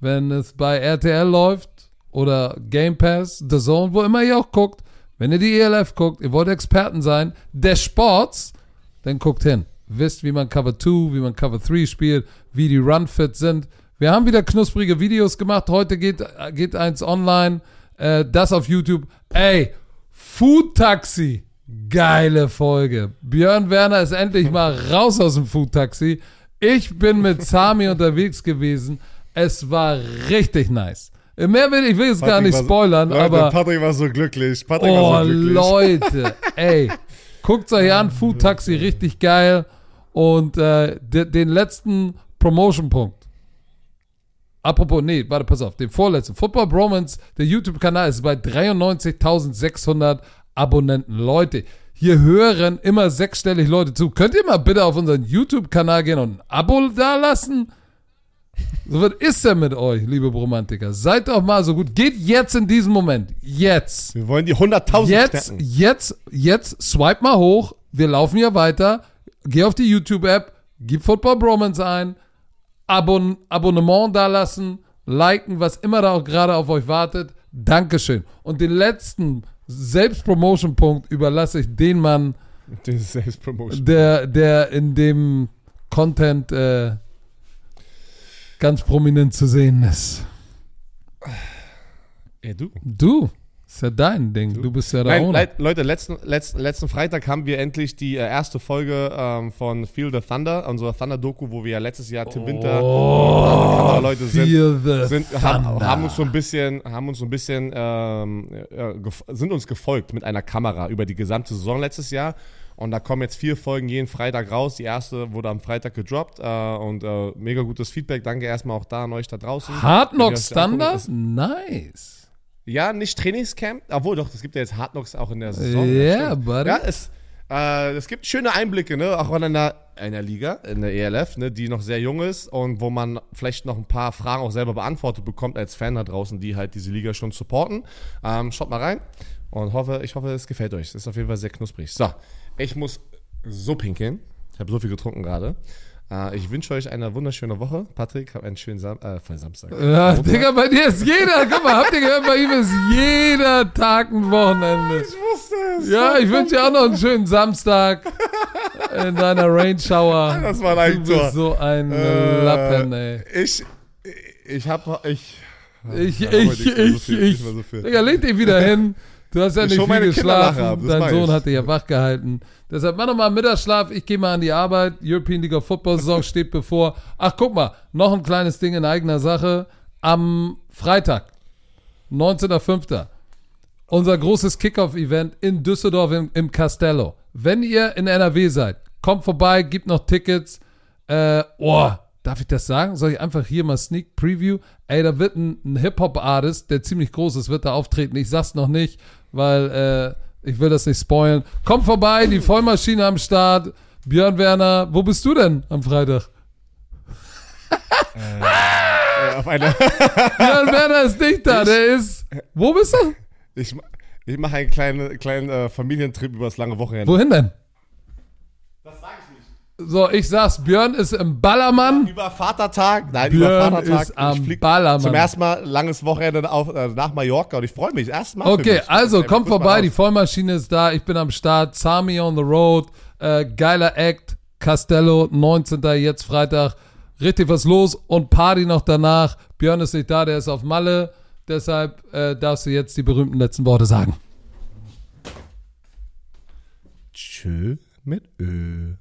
wenn es bei RTL läuft oder Game Pass, The Zone, wo immer ihr auch guckt, wenn ihr die ELF guckt, ihr wollt Experten sein, des Sports, dann guckt hin. Wisst, wie man Cover 2, wie man Cover 3 spielt, wie die Run-Fit sind. Wir haben wieder knusprige Videos gemacht. Heute geht, geht eins online. Äh, das auf YouTube. Ey, Food Taxi. Geile Folge. Björn Werner ist endlich mal raus aus dem Food Taxi. Ich bin mit Sami unterwegs gewesen. Es war richtig nice. Mehr will ich will jetzt gar nicht spoilern, Leute, aber. Patrick war so glücklich. Patrick oh, war so glücklich. Leute, ey. Guckt euch an, Food Taxi, richtig geil. Und äh, de, den letzten Promotion-Punkt. Apropos, nee, warte, pass auf, den vorletzten. Football Bromance, der YouTube-Kanal ist bei 93.600 Abonnenten. Leute, hier hören immer sechsstellig Leute zu. Könnt ihr mal bitte auf unseren YouTube-Kanal gehen und ein Abo da lassen? So, was ist denn mit euch, liebe Romantiker? Seid doch mal so gut. Geht jetzt in diesem Moment. Jetzt. Wir wollen die 100.000 Jetzt, knacken. jetzt, jetzt, swipe mal hoch. Wir laufen hier weiter. Geh auf die YouTube-App, gib Football Bromance ein, Abon Abonnement da lassen, liken, was immer da auch gerade auf euch wartet. Dankeschön. Und den letzten Selbstpromotion-Punkt überlasse ich den Mann, der, der in dem Content äh, ganz prominent zu sehen ist. Ja, du. Du. Ist ja dein Ding. Du bist ja der Nein. Le Leute, letzten, letzten, letzten Freitag haben wir endlich die äh, erste Folge ähm, von Feel the Thunder, unserer Thunder-Doku, wo wir ja letztes Jahr Tim Winter Oh, Leute sind, sind haben, haben uns so ein bisschen, haben uns so ein bisschen, ähm, äh, sind uns gefolgt mit einer Kamera über die gesamte Saison letztes Jahr. Und da kommen jetzt vier Folgen jeden Freitag raus. Die erste wurde am Freitag gedroppt äh, und äh, mega gutes Feedback. Danke erstmal auch da an euch da draußen. Hard Thunder? ist- Nice. Ja, nicht Trainingscamp, obwohl doch, es gibt ja jetzt Hard Knocks auch in der Saison. Yeah, buddy. Ja, es, äh, es gibt schöne Einblicke, ne? Auch in einer, einer Liga, in der ELF, ne? die noch sehr jung ist und wo man vielleicht noch ein paar Fragen auch selber beantwortet bekommt als Fan da draußen, die halt diese Liga schon supporten. Ähm, schaut mal rein und hoffe, ich hoffe, es gefällt euch. Es ist auf jeden Fall sehr knusprig. So, ich muss so pinkeln. Ich habe so viel getrunken gerade. Äh, ich wünsche euch eine wunderschöne Woche. Patrick, hab einen schönen Sam äh, Samstag. Ja, Montag. Digga, bei dir ist jeder, guck mal, habt ihr gehört, bei ihm ist jeder Tag ein Wochenende. wusste es. Ja, ich wünsche dir auch noch einen schönen Samstag in deiner Rain Shower. Das war ein Du bist so ein Äh, Lappen, ey. Ich, ich hab, ich. Ich, Ja, ich, ich, ich. so. Digga, leg dich wieder hin. Du hast ja Ich nicht viel geschlafen. Dein Sohn hat dich ja wach gehalten. Deshalb mach noch mal Mittagsschlaf. Ich gehe mal an die Arbeit. European League of Football Saison steht bevor. Ach, guck mal. Noch ein kleines Ding in eigener Sache. Am Freitag, 19.05. Unser großes Kickoff-Event in Düsseldorf im, im Castello. Wenn ihr in NRW seid, kommt vorbei, gibt noch Tickets. Äh, oh, darf ich das sagen? Soll ich einfach hier mal Sneak Preview? Ey, da wird ein, ein Hip-Hop-Artist, der ziemlich groß ist, wird da auftreten. Ich sag's noch nicht, weil äh, ich will das nicht spoilen. Kommt vorbei, die Vollmaschine am Start. Björn Werner, wo bist du denn am Freitag? Äh, auf eine, Björn Werner ist nicht da, der ist. Wo bist du? ich ich mache einen kleinen, kleinen äh, Familientrip über das lange Wochenende. Wohin denn? Das sag ich nicht. So, ich sag's, Björn ist im Ballermann. Über Vatertag, nein, Björn über Vatertag. ist am Ballermann. Zum ersten Mal langes Wochenende auf, äh, nach Mallorca und ich freue mich. Erstmal. Okay, also kommt vorbei, die Vollmaschine ist da, ich bin am Start, Sami on the road, äh, geiler Act, Castello, 19. jetzt Freitag, richtig was los und Party noch danach. Björn ist nicht da, der ist auf Malle, deshalb äh, darfst du jetzt die berühmten letzten Worte sagen. Tschö mit Ö.